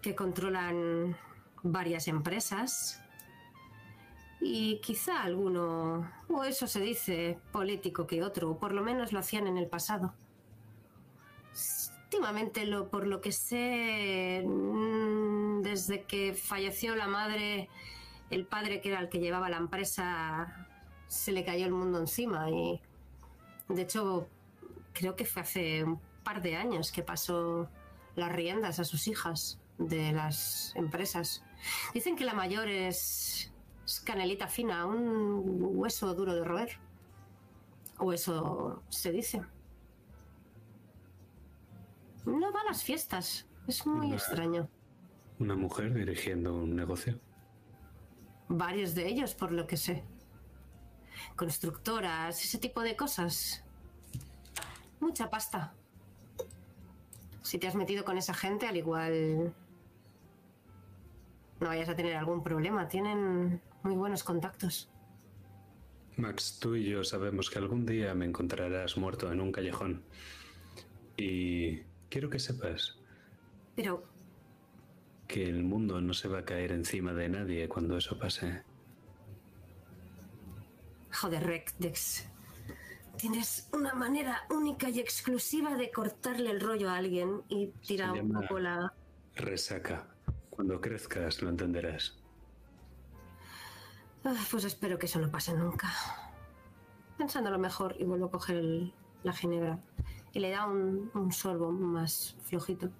que controlan varias empresas y quizá alguno, o eso se dice, político que otro, o por lo menos lo hacían en el pasado. Últimamente, lo, por lo que sé, mm, desde que falleció la madre, el padre que era el que llevaba la empresa, se le cayó el mundo encima y de hecho creo que fue hace un par de años que pasó las riendas a sus hijas de las empresas. Dicen que la mayor es, es canelita fina, un hueso duro de roer. O eso se dice. No va a las fiestas. Es muy extraño. ¿Una mujer dirigiendo un negocio? Varios de ellos, por lo que sé. Constructoras, ese tipo de cosas. Mucha pasta. Si te has metido con esa gente, al igual no vayas a tener algún problema. Tienen muy buenos contactos. Max, tú y yo sabemos que algún día me encontrarás muerto en un callejón. Y quiero que sepas Pero, que el mundo no se va a caer encima de nadie cuando eso pase. joder, Rectex. Tienes una manera única y exclusiva de cortarle el rollo a alguien y tirar un poco la... Resaca. Cuando crezcas lo entenderás. Ah, Pues espero que eso no pase nunca. Pensándolo mejor y vuelvo a coger el- la ginebra. Y le da un, un sorbo más flojito.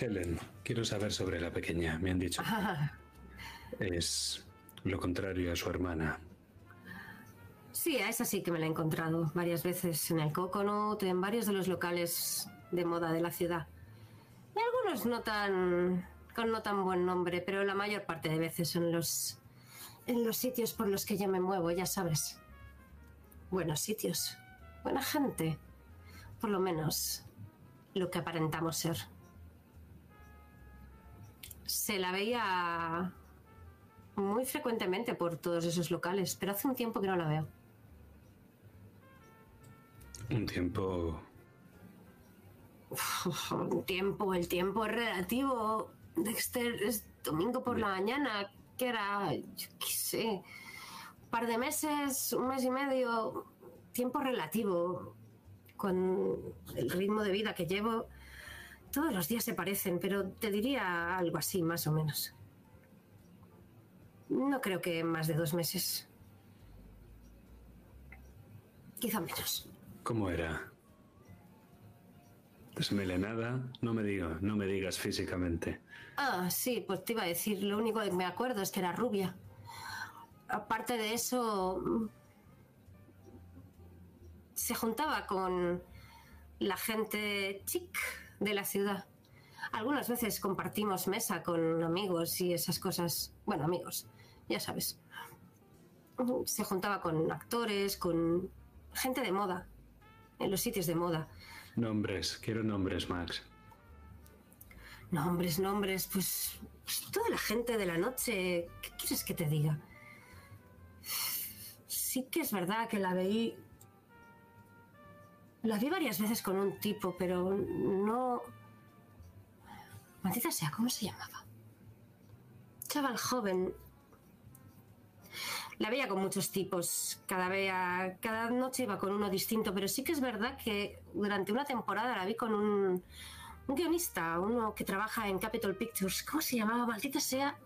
Helen, quiero saber sobre la pequeña. Me han dicho es lo contrario a su hermana. Sí, a esa sí que me la he encontrado varias veces en el Coconut, en varios de los locales de moda de la ciudad. Y algunos no tan con no tan buen nombre, pero la mayor parte de veces en los en los sitios por los que yo me muevo, ya sabes. Buenos sitios, buena gente, por lo menos lo que aparentamos ser. Se la veía muy frecuentemente por todos esos locales, pero hace un tiempo que no la veo. Un tiempo Uf, un tiempo, el tiempo es relativo. Dexter es domingo por la mañana, que era, yo qué sé, par de meses, un mes y medio, tiempo relativo. Con el ritmo de vida que llevo, todos los días se parecen, pero te diría algo así, más o menos. No creo que más de dos meses. Quizá menos. ¿Cómo era? Desmelenada, no me diga, no me digas físicamente. Ah, sí, pues te iba a decir, lo único que me acuerdo es que era rubia. Aparte de eso, se juntaba con la gente chic de la ciudad. Algunas veces compartimos mesa con amigos y esas cosas. Bueno, amigos, ya sabes. se juntaba con actores, con gente de moda, en los sitios de moda. Nombres, quiero nombres, Max. Nombres, nombres, pues, pues toda la gente de la noche, ¿qué quieres que te diga? Sí que es verdad que la veí... La vi varias veces con un tipo, pero no... Maldita sea, ¿cómo se llamaba? Chaval joven. La veía con muchos tipos. Cada, vea, cada noche iba con uno distinto, pero sí que es verdad que durante una temporada la vi con un, un guionista, uno que trabaja en Capitol Pictures. ¿Cómo se llamaba? Maldita sea.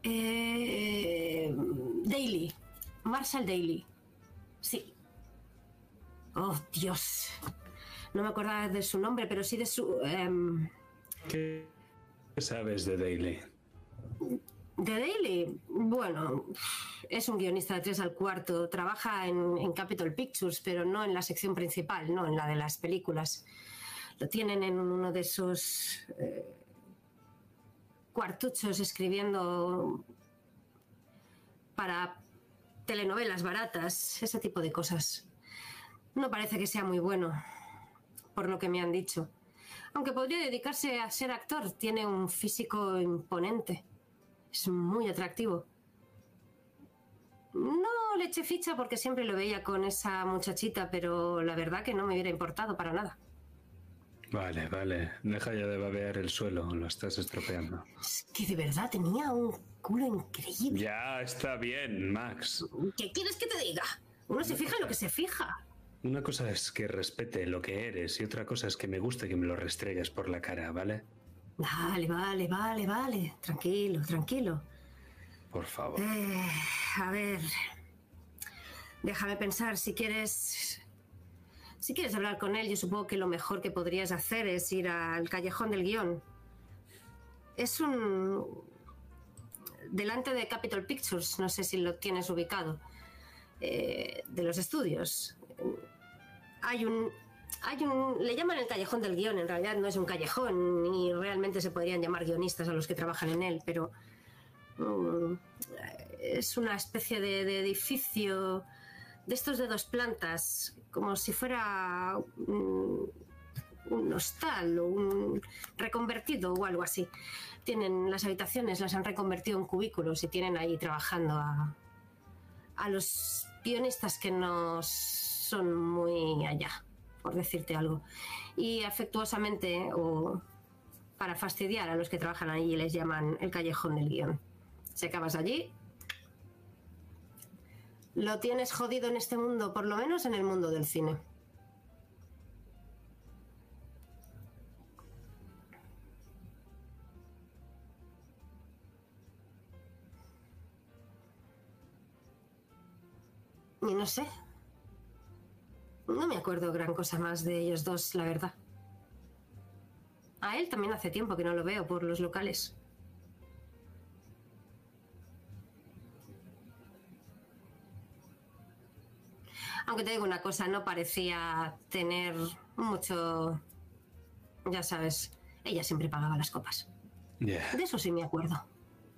Eh, Daly. Marshall Daly. Sí. Oh, Dios. No me acordaba de su nombre, pero sí de su... em, ¿Qué sabes de Daily? De Daily, bueno, es un guionista de tres al cuarto. Trabaja en, en Capitol Pictures, pero no en la sección principal, no en la de las películas. Lo tienen en uno de esos eh, cuartuchos escribiendo para telenovelas baratas, ese tipo de cosas. No parece que sea muy bueno, por lo que me han dicho. Aunque podría dedicarse a ser actor, tiene un físico imponente. Es muy atractivo. No le eché ficha porque siempre lo veía con esa muchachita, pero la verdad que no me hubiera importado para nada. Vale, vale. Deja ya de babear el suelo, lo estás estropeando. Es que de verdad tenía un culo increíble. Ya está bien, Max. ¿Qué quieres que te diga? Uno se fija en lo que se fija. Una cosa es que respete lo que eres y otra cosa es que me guste que me lo restregues por la cara, ¿vale? Vale, vale, vale, vale. Tranquilo, tranquilo. Por favor. Eh, a ver. Déjame pensar, si quieres. Si quieres hablar con él, yo supongo que lo mejor que podrías hacer es ir al callejón del guion. Es un. delante de Capitol Pictures, no sé si lo tienes ubicado. eh, de los estudios. Hay un. Hay un. Le llaman el callejón del guion, en realidad no es un callejón, ni realmente se podrían llamar guionistas a los que trabajan en él, pero. mm, es una especie de, de edificio de estos de dos plantas, como si fuera un, un hostal o un reconvertido o algo así. Tienen las habitaciones, las han reconvertido en cubículos y tienen ahí trabajando a, a los guionistas que no son muy allá, por decirte algo. Y afectuosamente o para fastidiar a los que trabajan allí les llaman el callejón del guion. Si acabas allí, lo tienes jodido en este mundo, por lo menos en el mundo del cine. Y no sé. No me acuerdo gran cosa más de ellos dos, la verdad. A él también hace tiempo que no lo veo por los locales. Aunque te digo una cosa, no parecía tener mucho... Ya sabes, ella siempre pagaba las copas. Ya, De eso sí me acuerdo.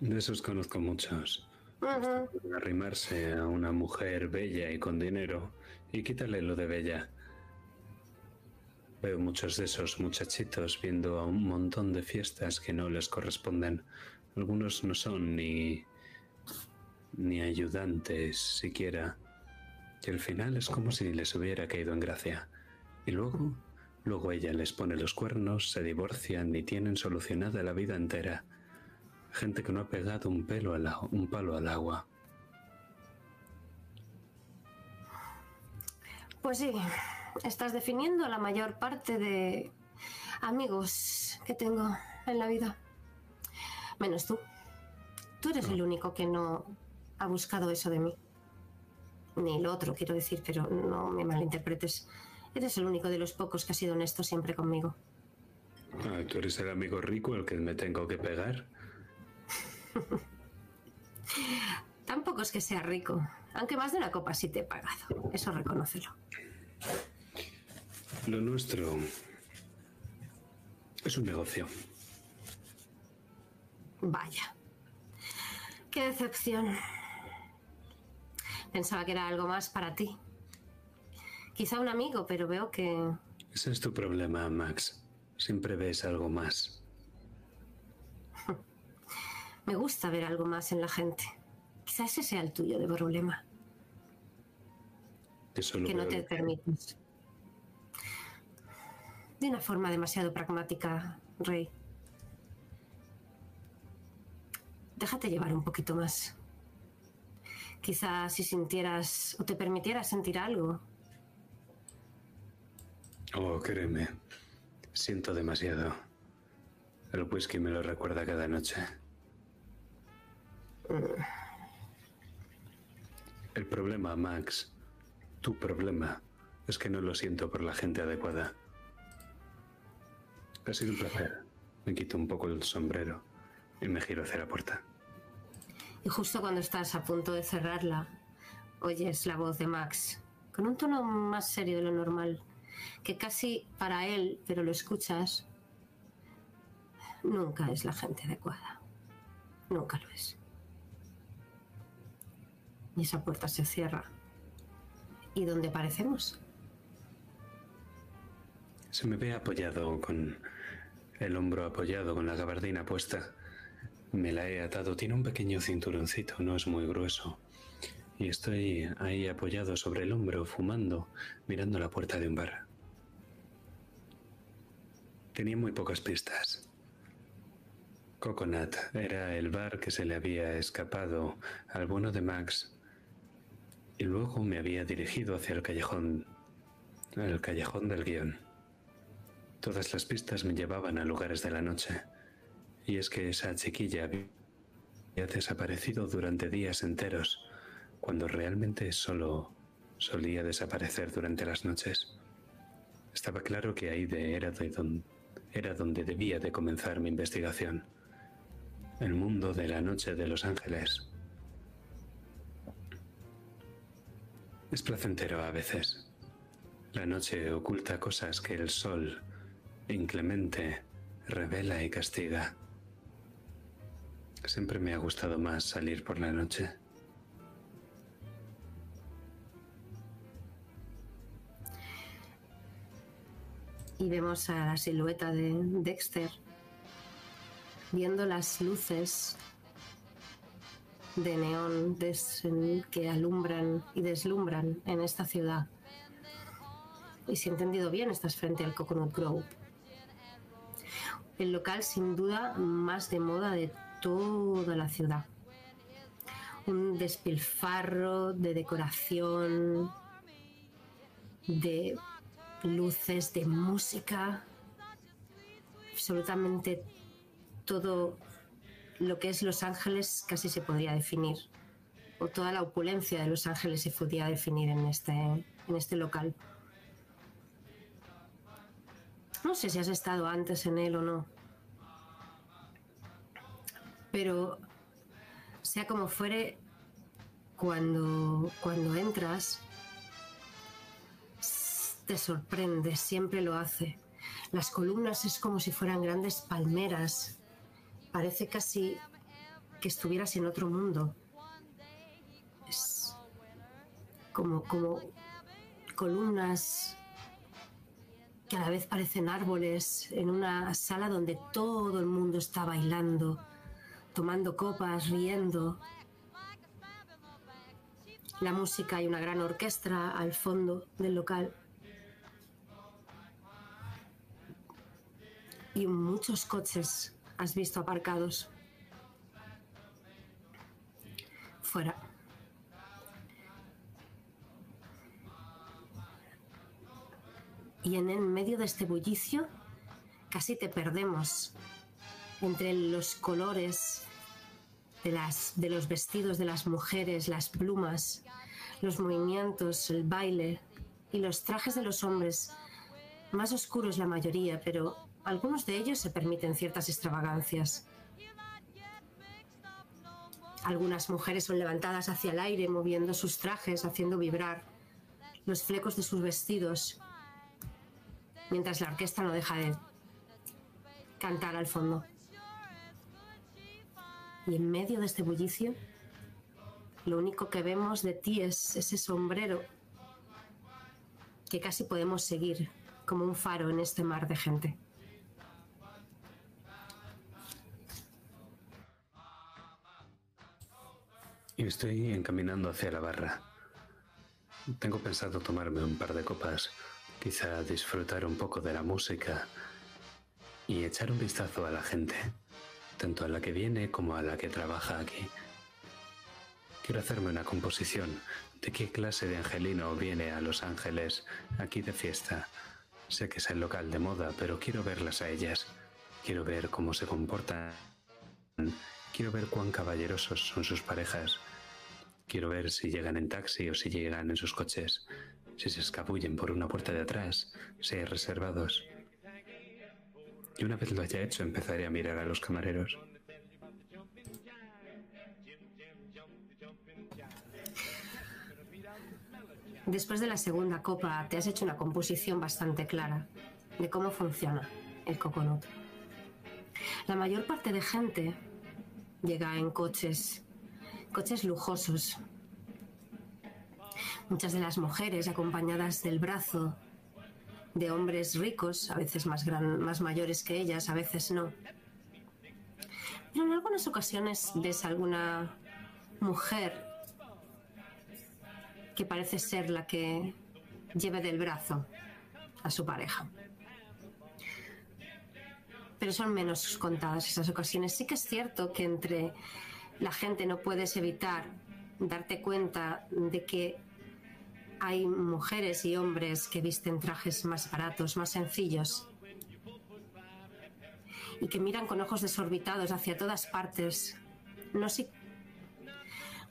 de esos conozco muchos. Ujú. Arrimarse a una mujer bella y con dinero y quítale lo de bella. Veo muchos de esos muchachitos viendo a un montón de fiestas que no les corresponden. Algunos no son ni ni ayudantes siquiera. Y al final es como si les hubiera caído en gracia. Y luego, luego ella les pone los cuernos, se divorcian y tienen solucionada la vida entera. Gente que no ha pegado un pelo al, un palo al agua. Pues sí, estás definiendo la mayor parte de amigos que tengo en la vida. Menos tú. Tú eres el único que no ha buscado eso de mí. Ni lo otro, quiero decir, pero no me malinterpretes. Eres el único de los pocos que ha sido honesto siempre conmigo. Ah, ¿Tú eres el amigo rico al que me tengo que pegar? Tampoco es que sea rico, aunque más de una copa sí te he pagado. Eso reconócelo. Lo nuestro es un negocio. Vaya. Qué decepción. Pensaba que era algo más para ti. Quizá un amigo, pero veo que... Ese es tu problema, Max. Siempre ves algo más. Me gusta ver algo más en la gente. Quizá ese sea el tuyo de problema. Que solo que no te permites. De una forma demasiado pragmática, Rey. Déjate llevar un poquito más. Quizá si sintieras o te permitieras sentir algo, Oh, créeme. Siento demasiado. El whisky me lo recuerda cada noche. El problema, Max, tu problema, es que no lo siento por la gente adecuada. Ha sido un placer. Me quito un poco el sombrero y me giro hacia la puerta. Y justo cuando estás a punto de cerrarla, oyes la voz de Max, con un tono más serio de lo normal, que casi para él, pero lo escuchas, nunca es la gente adecuada. Nunca lo es. Y esa puerta se cierra. ¿Y dónde aparecemos? Se me ve apoyado con el hombro apoyado con la gabardina puesta. Me la he atado. Tiene un pequeño cinturoncito, no es muy grueso. Y estoy ahí apoyado sobre el hombro, fumando, mirando la puerta de un bar. Tenía muy pocas pistas. Coconut era el bar que se le había escapado al bueno de Max. Y luego me había dirigido hacia el callejón, el callejón del guion. Todas las pistas me llevaban a lugares de la noche. Y es que esa chiquilla había desaparecido durante días enteros, cuando realmente solo solía desaparecer durante las noches. Estaba claro que Aide era, de era donde debía de comenzar mi investigación. El mundo de la noche de Los Ángeles. Es placentero a veces. La noche oculta cosas que el sol, inclemente, revela y castiga. Siempre me ha gustado más salir por la noche. y vemos a la silueta de Dexter viendo las luces de neón que alumbran y deslumbran en esta ciudad. Y si he entendido bien, estás frente al Coconut Grove. El local sin duda más de moda de toda la ciudad. Un despilfarro de decoración, de luces, de música, absolutamente todo lo que es Los Ángeles casi se podría definir, o toda la opulencia de Los Ángeles se podría definir en este, en este local. No sé si has estado antes en él o no, pero sea como fuere, cuando, cuando entras, te sorprende, siempre lo hace. Las columnas es como si fueran grandes palmeras. Parece casi que estuvieras en otro mundo. Es como, como columnas que a la vez parecen árboles en una sala donde todo el mundo está bailando, tomando copas, riendo. La música y una gran orquesta al fondo del local. y muchos coches has visto aparcados fuera. Y en el medio de este bullicio casi te perdemos entre los colores de, las, de los vestidos de las mujeres, las plumas, los movimientos, el baile y los trajes de los hombres más oscuros la mayoría, pero algunos de ellos se permiten ciertas extravagancias. Algunas mujeres son levantadas hacia el aire, moviendo sus trajes, haciendo vibrar los flecos de sus vestidos, mientras la orquesta no deja de cantar al fondo. Y en medio de este bullicio, lo único que vemos de ti es ese sombrero que casi podemos seguir como un faro en este mar de gente. Y estoy encaminando hacia la barra. Tengo pensado tomarme un par de copas, quizá disfrutar un poco de la música y echar un vistazo a la gente, tanto a la que viene como a la que trabaja aquí. Quiero hacerme una composición de qué clase de angelino viene a Los Ángeles aquí de fiesta. Sé que es el local de moda, pero quiero verlas a ellas. Quiero ver cómo se comportan. Quiero ver cuán caballerosos son sus parejas. Quiero ver si llegan en taxi o si llegan en sus coches, si se escabullen por una puerta de atrás, si hay reservados. Y una vez lo haya hecho, empezaré a mirar a los camareros. Después de la segunda copa, te has hecho una composición bastante clara de cómo funciona el coconut. La mayor parte de gente llega en coches, coches lujosos. Muchas de las mujeres acompañadas del brazo de hombres ricos, a veces más, gran, más mayores que ellas, a veces no. Pero en algunas ocasiones ves alguna mujer que parece ser la que lleve del brazo a su pareja. Pero son menos contadas esas ocasiones. Sí que es cierto que entre la gente no puedes evitar darte cuenta de que hay mujeres y hombres que visten trajes más baratos, más sencillos y que miran con ojos desorbitados hacia todas partes, no,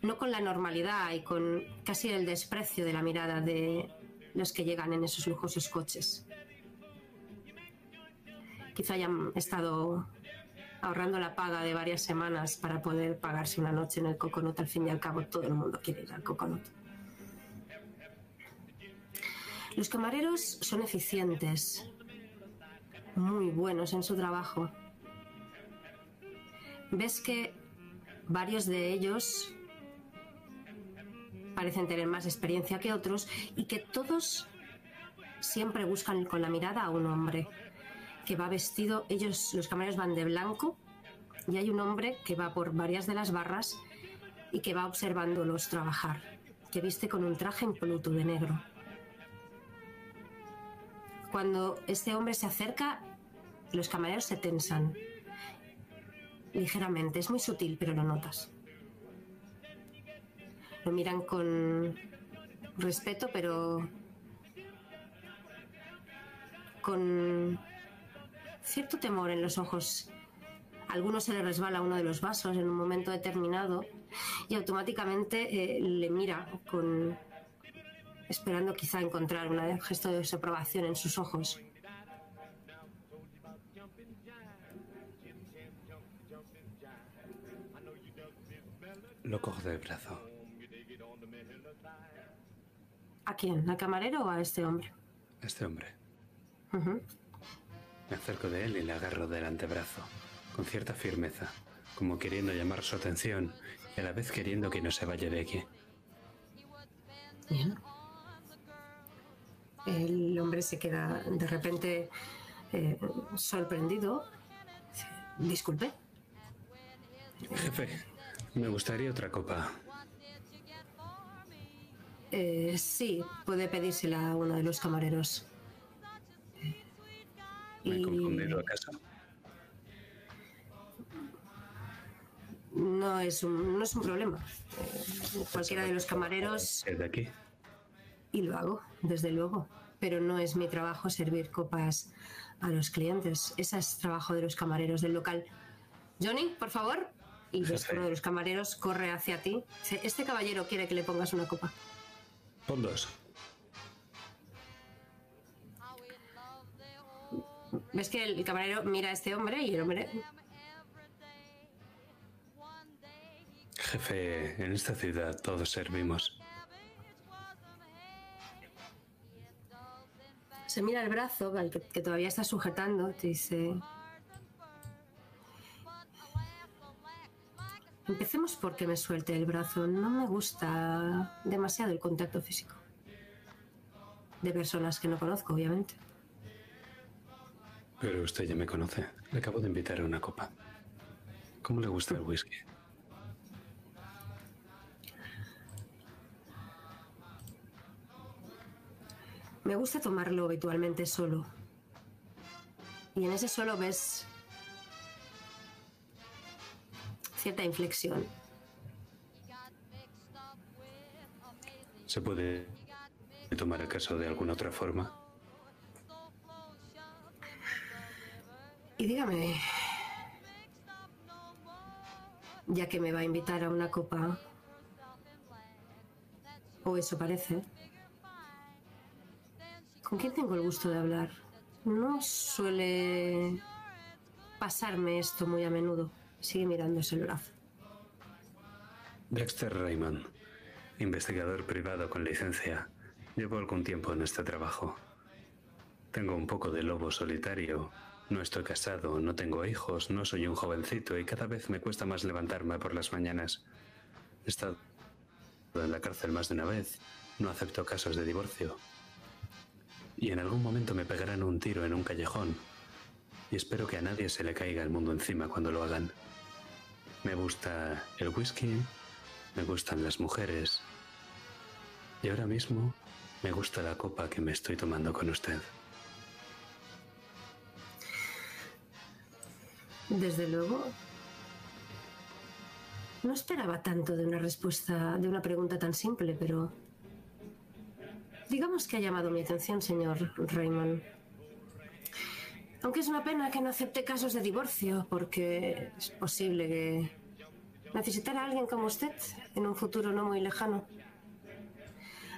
no con la normalidad y con casi el desprecio de la mirada de los que llegan en esos lujosos coches. Quizá hayan estado ahorrando la paga de varias semanas para poder pagarse una noche en el Coconut. Al fin y al cabo, todo el mundo quiere ir al Coconut. Los camareros son eficientes, muy buenos en su trabajo. Ves que varios de ellos parecen tener más experiencia que otros y que todos siempre buscan con la mirada a un hombre que va vestido, ellos, los camareros van de blanco y hay un hombre que va por varias de las barras y que va observándolos trabajar, que viste con un traje impoluto de negro. Cuando este hombre se acerca, los camareros se tensan ligeramente. Es muy sutil, pero lo notas. Lo miran con respeto, pero con cierto temor en los ojos. A alguno se le resbala uno de los vasos en un momento determinado y automáticamente eh, le mira con esperando quizá encontrar un gesto de desaprobación en sus ojos. Lo cojo del brazo. ¿A quién? ¿Al camarero o a este hombre? Este hombre. Me acerco de él y le agarro del antebrazo, con cierta firmeza, como queriendo llamar su atención y a la vez queriendo que no se vaya de aquí. Bien. El hombre se queda de repente eh, sorprendido. Disculpe. Jefe, me gustaría otra copa. Eh, sí, puede pedírsela a uno de los camareros. ¿Me he Y confundido acaso? no es un, no es un problema. Eh, cualquiera de los camareros ¿Es de aquí? y lo hago, desde luego. Pero no es mi trabajo servir copas a los clientes. Ese es trabajo de los camareros del local. Johnny, por favor. Y uno de los camareros corre hacia ti. Este caballero quiere que le pongas una copa. Pon dos. Ves que el camarero mira a este hombre y el hombre Jefe, en esta ciudad todos servimos. Se mira el brazo al que, todavía está sujetando. Te dice, Empecemos porque me suelte el brazo. No me gusta demasiado el contacto físico. De personas que no conozco, obviamente. Pero usted ya me conoce. Le acabo de invitar a una copa. ¿Cómo le gusta el whisky? Me gusta tomarlo habitualmente solo. Y en ese solo ves cierta inflexión. ¿Se puede tomar acaso de alguna otra forma? Y dígame, ya que me va a invitar a una copa, o eso parece, ¿con quién tengo el gusto de hablar? No suele pasarme esto muy a menudo. Sigue mirándose el brazo. Dexter Raymond, investigador privado con licencia. Llevo algún tiempo en este trabajo. Tengo un poco de lobo solitario. No estoy casado, no tengo hijos, no soy un jovencito y cada vez me cuesta más levantarme por las mañanas. He estado en la cárcel más de una vez. No acepto casos de divorcio. Y en algún momento me pegarán un tiro en un callejón. Y espero que a nadie se le caiga el mundo encima cuando lo hagan. Me gusta el whisky, me gustan las mujeres. Y ahora mismo me gusta la copa que me estoy tomando con usted. Desde luego. No esperaba tanto de una respuesta, de una pregunta tan simple, pero... Digamos que ha llamado mi atención, señor Raymond. Aunque es una pena que no acepte casos de divorcio, porque es posible que necesitará a alguien como usted en un futuro no muy lejano.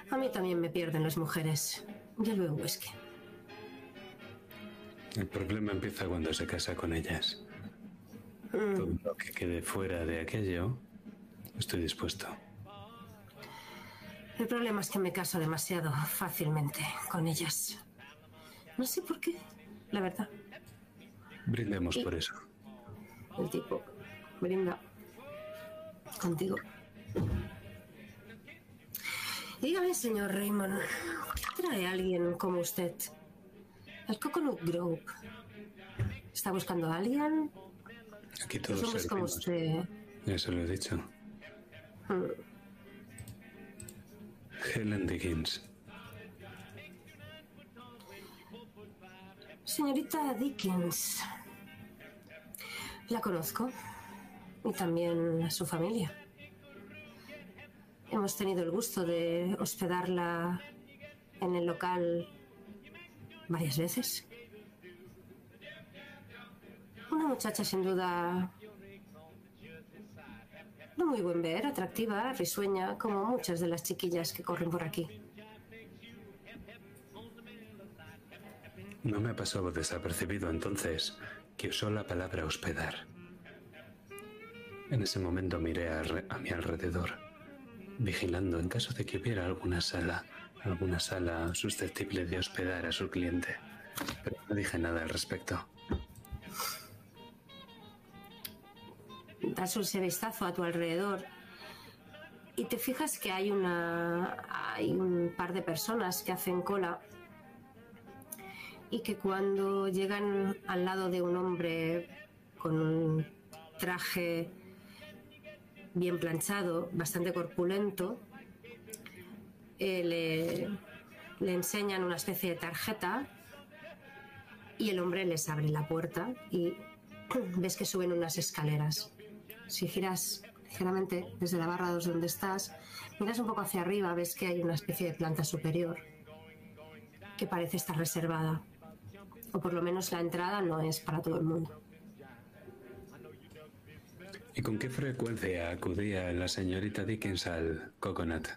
A mí también me pierden las mujeres. Ya luego whisky. El problema empieza cuando se casa con ellas. Todo lo que quede fuera de aquello, estoy dispuesto. El problema es que me caso demasiado fácilmente con ellas. No sé por qué, la verdad. Brindemos por eso. El tipo brinda contigo. Dígame, señor Raymond, ¿qué trae alguien como usted? El Coconut Grove. ¿Está buscando a alguien? Aquí todos hombres como usted. Ya se lo he dicho. Mm, Helen Dickens. Señorita Dickens. La conozco. Y también a su familia. Hemos tenido el gusto de hospedarla en el local varias veces. Una muchacha sin duda no muy buen ver, atractiva, risueña, como muchas de las chiquillas que corren por aquí. No me pasó desapercibido entonces que usó la palabra hospedar. En ese momento miré a, a mi alrededor, vigilando en caso de que hubiera alguna sala, alguna sala susceptible de hospedar a su cliente. Pero no dije nada al respecto. Das un vistazo a tu alrededor y te fijas que hay una hay un par de personas que hacen cola y que cuando llegan al lado de un hombre con un traje bien planchado, bastante corpulento, eh, le, le enseñan una especie de tarjeta y el hombre les abre la puerta y ves que suben unas escaleras. Si giras ligeramente desde la barra 2 donde estás, miras un poco hacia arriba, ves que hay una especie de planta superior que parece estar reservada. O por lo menos la entrada no es para todo el mundo. ¿Y con qué frecuencia acudía la señorita Dickens al Coconut?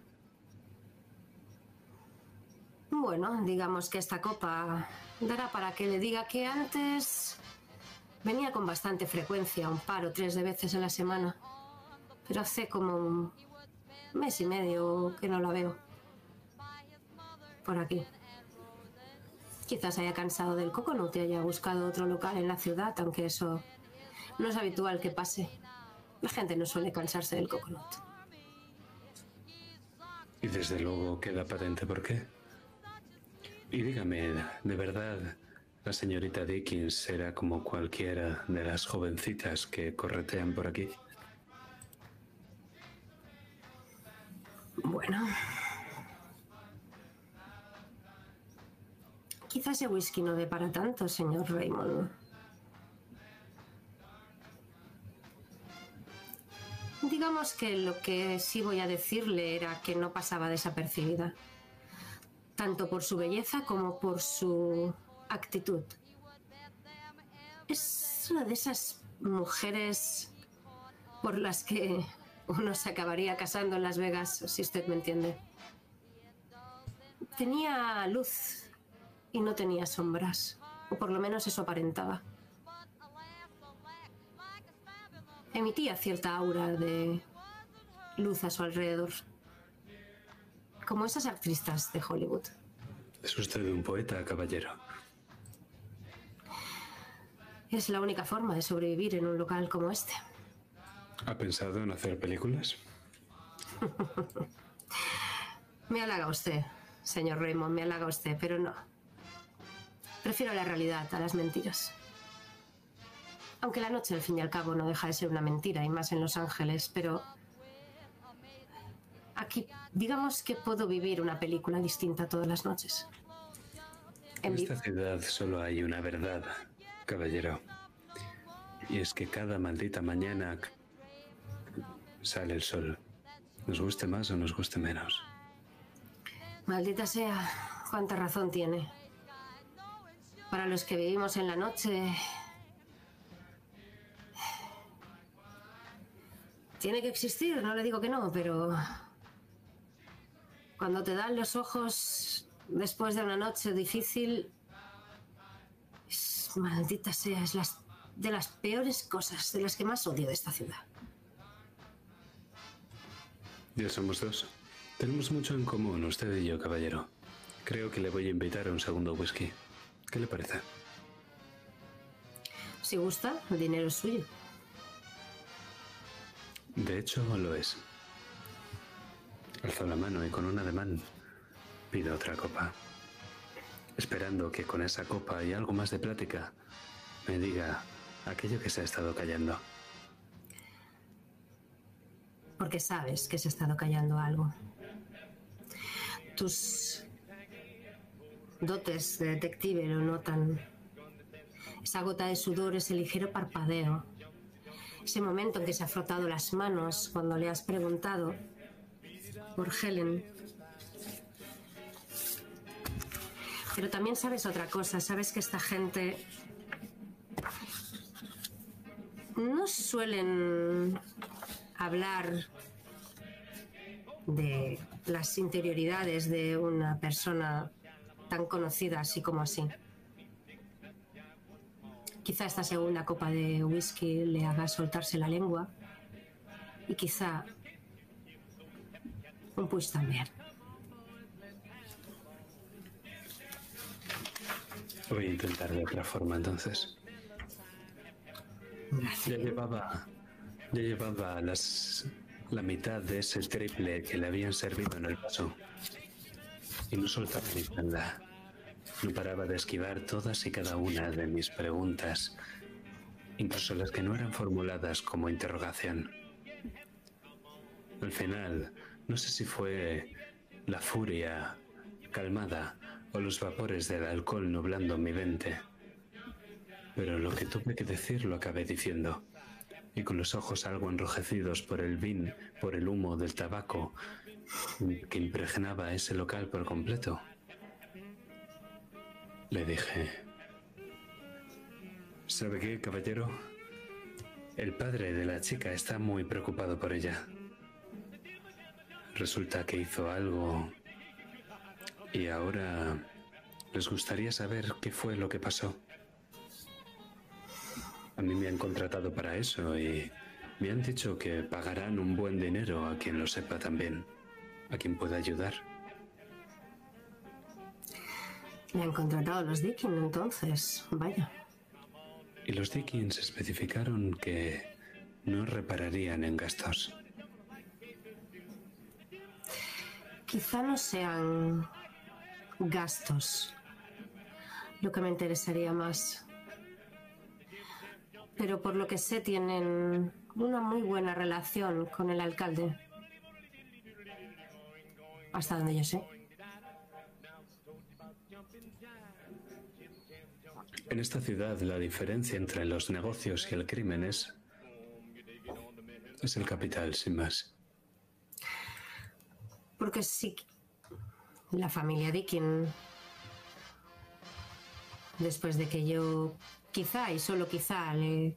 Bueno, digamos que esta copa dará para que le diga que antes venía con bastante frecuencia, un par o tres de veces a la semana. Pero hace como un mes y medio que no la veo. Por aquí. Quizás haya cansado del coconut y haya buscado otro local en la ciudad, aunque eso no es habitual que pase. La gente no suele cansarse del coconut. Y desde luego queda patente por qué. Y dígame, ¿de verdad la señorita Dickens era como cualquiera de las jovencitas que corretean por aquí? Bueno. Quizás ese whisky no dé para tanto, señor Raymond. Digamos que lo que sí voy a decirle era que no pasaba desapercibida, tanto por su belleza como por su actitud. Es una de esas mujeres por las que uno se acabaría casando en Las Vegas, si usted me entiende. Tenía luz y no tenía sombras, o por lo menos eso aparentaba. Emitía cierta aura de luz a su alrededor, como esas actrices de Hollywood. Es usted un poeta, caballero. Es la única forma de sobrevivir en un local como este. ¿Ha pensado en hacer películas? Me halaga usted, señor Raymond, me halaga usted, pero no. Prefiero la realidad a las mentiras. Aunque la noche, al fin y al cabo, no deja de ser una mentira, y más en Los Ángeles, pero... Aquí, digamos que puedo vivir una película distinta todas las noches. En En esta ciudad solo hay una verdad, caballero. Y es que cada maldita mañana sale el sol. Nos guste más o nos guste menos. Maldita sea, cuánta razón tiene. Para los que vivimos en la noche... Tiene que existir, no le digo que no, pero... Cuando te dan los ojos después de una noche difícil... maldita sea, es las, de las peores cosas, de las que más odio de esta ciudad. Ya somos dos. Tenemos mucho en común, usted y yo, caballero. Creo que le voy a invitar a un segundo whisky. ¿Qué le parece? Si gusta, el dinero es suyo. De hecho, lo es. Alzó la mano y con un ademán pido otra copa. Esperando que con esa copa y algo más de plática me diga aquello que se ha estado callando. Porque sabes que se ha estado callando algo. Tus dotes de detective lo notan. Esa gota de sudor, ese ligero parpadeo. Ese momento en que se ha frotado las manos cuando le has preguntado por Helen. Pero también sabes otra cosa. Sabes que esta gente no suelen hablar de las interioridades de una persona tan conocida así como así. Quizá esta segunda copa de whisky le haga soltarse la lengua y quizá un push también. Voy a intentar de otra forma entonces. Ya llevaba, ya llevaba las, la mitad de ese triple que le habían servido en el vaso. Y no soltaba mi prenda. No paraba de esquivar todas y cada una de mis preguntas, incluso las que no eran formuladas como interrogación. Al final, no sé si fue la furia calmada los vapores del alcohol nublando mi mente. Pero lo que tuve que decir lo acabé diciendo. Y con los ojos algo enrojecidos por el vin, por el humo del tabaco que impregnaba ese local por completo, le dije, ¿sabe qué, caballero? El padre de la chica está muy preocupado por ella. Resulta que hizo algo y ahora les gustaría saber qué fue lo que pasó. A mí me han contratado para eso y me han dicho que pagarán un buen dinero a quien lo sepa también, a quien pueda ayudar. Le han contratado los Dickens entonces. Vaya. Y los Dickens especificaron que no repararían en gastos. Quizá no sean gastos lo que me interesaría más. Pero por lo que sé tienen una muy buena relación con el alcalde. Hasta donde yo sé. En esta ciudad la diferencia entre los negocios y el crimen es, es el capital, sin más. Porque si la familia Dickin, después de que yo quizá y solo quizá le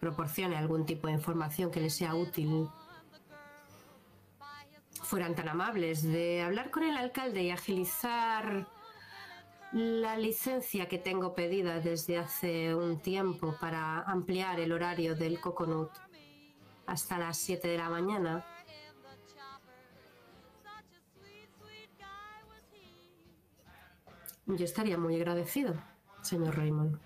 proporcione algún tipo de información que le sea útil, fueran tan amables de hablar con el alcalde y agilizar la licencia que tengo pedida desde hace un tiempo para ampliar el horario del Coconut hasta las 7 de la mañana. Yo estaría muy agradecido, señor Raymond.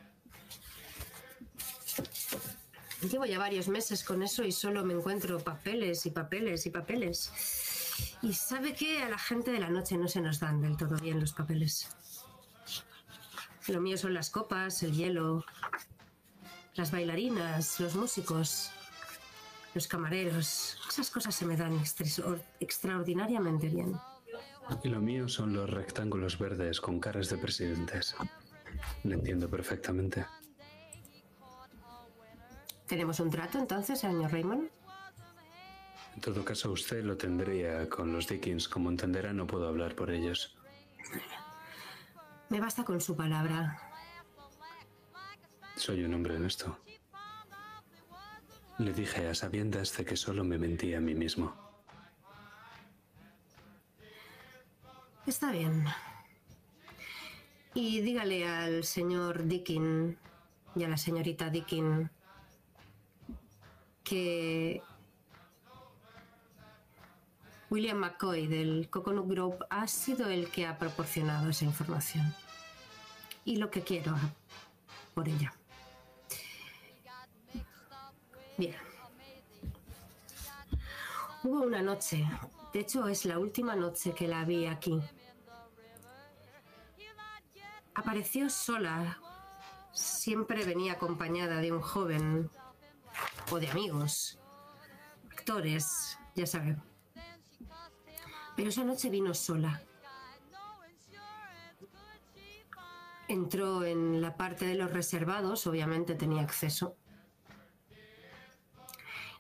Llevo ya varios meses con eso y solo me encuentro papeles y papeles y papeles. Y sabe que a la gente de la noche no se nos dan del todo bien los papeles. Lo mío son las copas, el hielo, las bailarinas, los músicos, los camareros. Esas cosas se me dan extraordinariamente bien. Y lo mío son los rectángulos verdes con caras de presidentes. Lo entiendo perfectamente. ¿Tenemos un trato entonces, señor Raymond? En todo caso, usted lo tendría con los Dickens. Como entenderá, no puedo hablar por ellos. Me basta con su palabra. Soy un hombre honesto. Le dije a sabiendas de que solo me mentía a mí mismo. Está bien. Y dígale al señor Dickin y a la señorita Dickin que William McCoy del Coconut Grove ha sido el que ha proporcionado esa información. Y lo que quiero por ella. Bien. Hubo una noche, de hecho es la última noche que la vi aquí. Apareció sola, siempre venía acompañada de un joven o de amigos, actores, ya saben. Pero esa noche vino sola. Entró en la parte de los reservados, obviamente tenía acceso.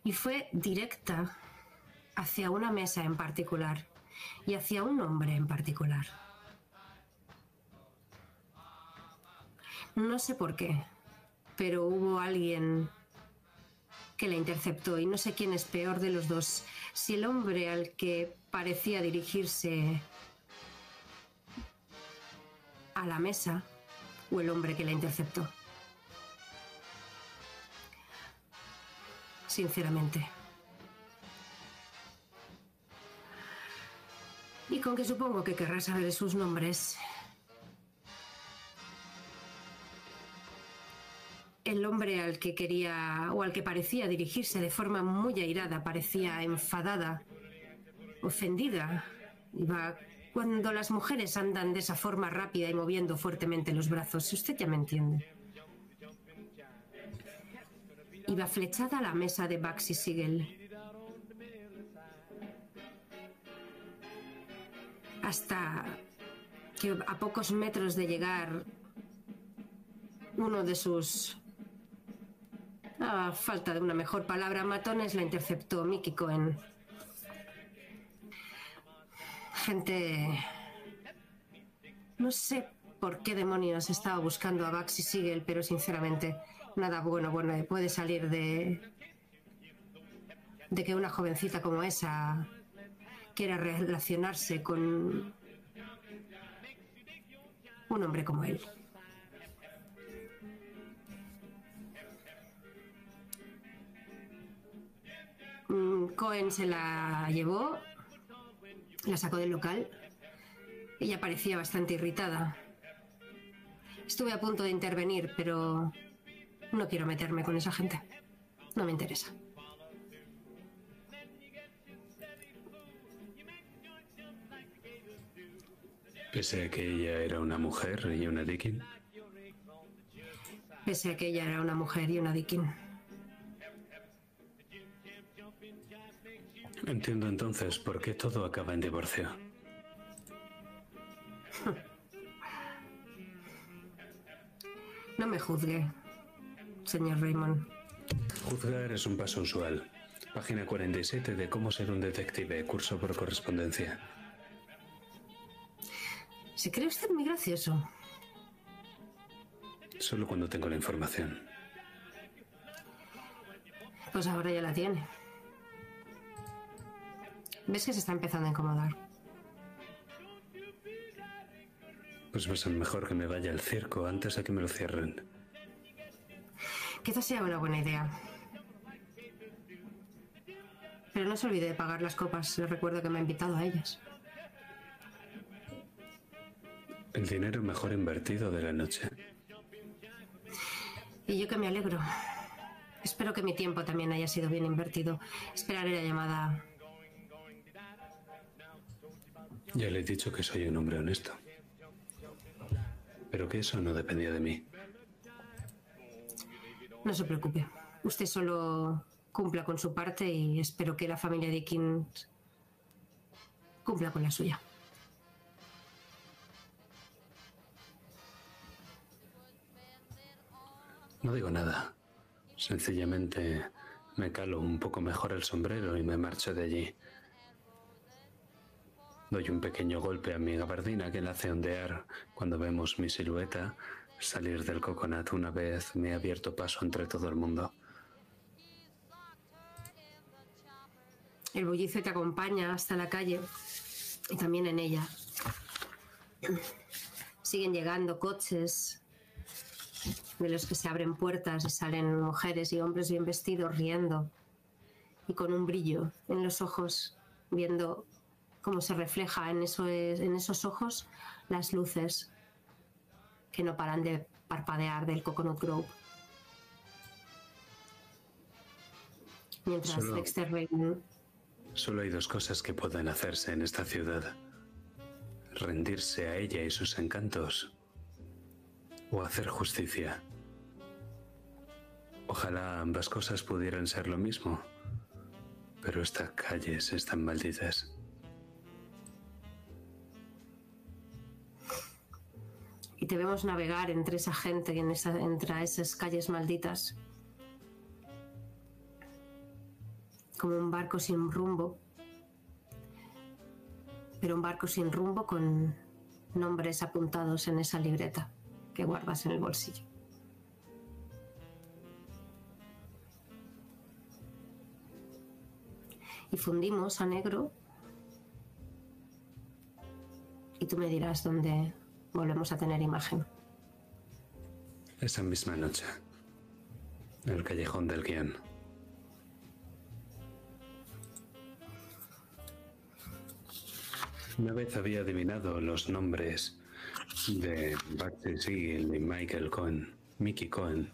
Y fue directa hacia una mesa en particular y hacia un hombre en particular. No sé por qué, pero hubo alguien que la interceptó y no sé quién es peor de los dos, si el hombre al que parecía dirigirse a la mesa o el hombre que la interceptó. Sinceramente. Y con que supongo que querrá saber sus nombres. El hombre al que quería o al que parecía dirigirse de forma muy airada, parecía enfadada, ofendida. Iba cuando las mujeres andan de esa forma rápida y moviendo fuertemente los brazos. Usted ya me entiende. Iba flechada a la mesa de Baxi Siegel. Hasta que a pocos metros de llegar uno de sus a falta de una mejor palabra, matones la interceptó Mickey Cohen. Gente... No sé por qué demonios estaba buscando a Baxi Siegel, pero sinceramente nada bueno, bueno puede salir de... de que una jovencita como esa quiera relacionarse con un hombre como él. Cohen se la llevó, la sacó del local. Ella parecía bastante irritada. Estuve a punto de intervenir, pero no quiero meterme con esa gente. No me interesa. Pese a que ella era una mujer y una Dickin, Pese a que ella era una mujer y una Dickin. Entiendo entonces por qué todo acaba en divorcio. No me juzgue, señor Raymond. Juzgar es un paso usual. Página 47 de Cómo ser un detective, curso por correspondencia. ¿Se cree usted muy gracioso? Solo cuando tengo la información. Pues ahora ya la tiene. ¿Ves que se está empezando a incomodar? Pues va a ser mejor que me vaya al circo antes de que me lo cierren. Quizás sea una buena idea. Pero no se olvide de pagar las copas. Le recuerdo que me ha invitado a ellas. El dinero mejor invertido de la noche. Y yo que me alegro. Espero que mi tiempo también haya sido bien invertido. Esperaré la llamada. Ya le he dicho que soy un hombre honesto. Pero que eso no dependía de mí. No se preocupe. Usted solo cumpla con su parte y espero que la familia Dickens cumpla con la suya. No digo nada. Sencillamente me calo un poco mejor el sombrero y me marcho de allí. Doy un pequeño golpe a mi gabardina que la hace ondear cuando vemos mi silueta salir del coconut una vez me he abierto paso entre todo el mundo. El bullicio te acompaña hasta la calle y también en ella. Siguen llegando coches de los que se abren puertas y salen mujeres y hombres bien vestidos riendo y con un brillo en los ojos viendo cómo se refleja en, eso, en esos ojos las luces que no paran de parpadear del Coconut Grove. Mientras Solo- Dexter Solo hay dos cosas que pueden hacerse en esta ciudad. Rendirse a ella y sus encantos o hacer justicia. Ojalá ambas cosas pudieran ser lo mismo, pero estas calles están malditas. Y te vemos navegar entre esa gente y entre esas calles malditas. Como un barco sin rumbo. Pero un barco sin rumbo con nombres apuntados en esa libreta que guardas en el bolsillo. Y fundimos a negro. Y tú me dirás dónde volvemos a tener imagen. Esa misma noche, el callejón del guion. Una vez había adivinado los nombres de Baxter Siegel y Michael Cohen, Mickey Cohen.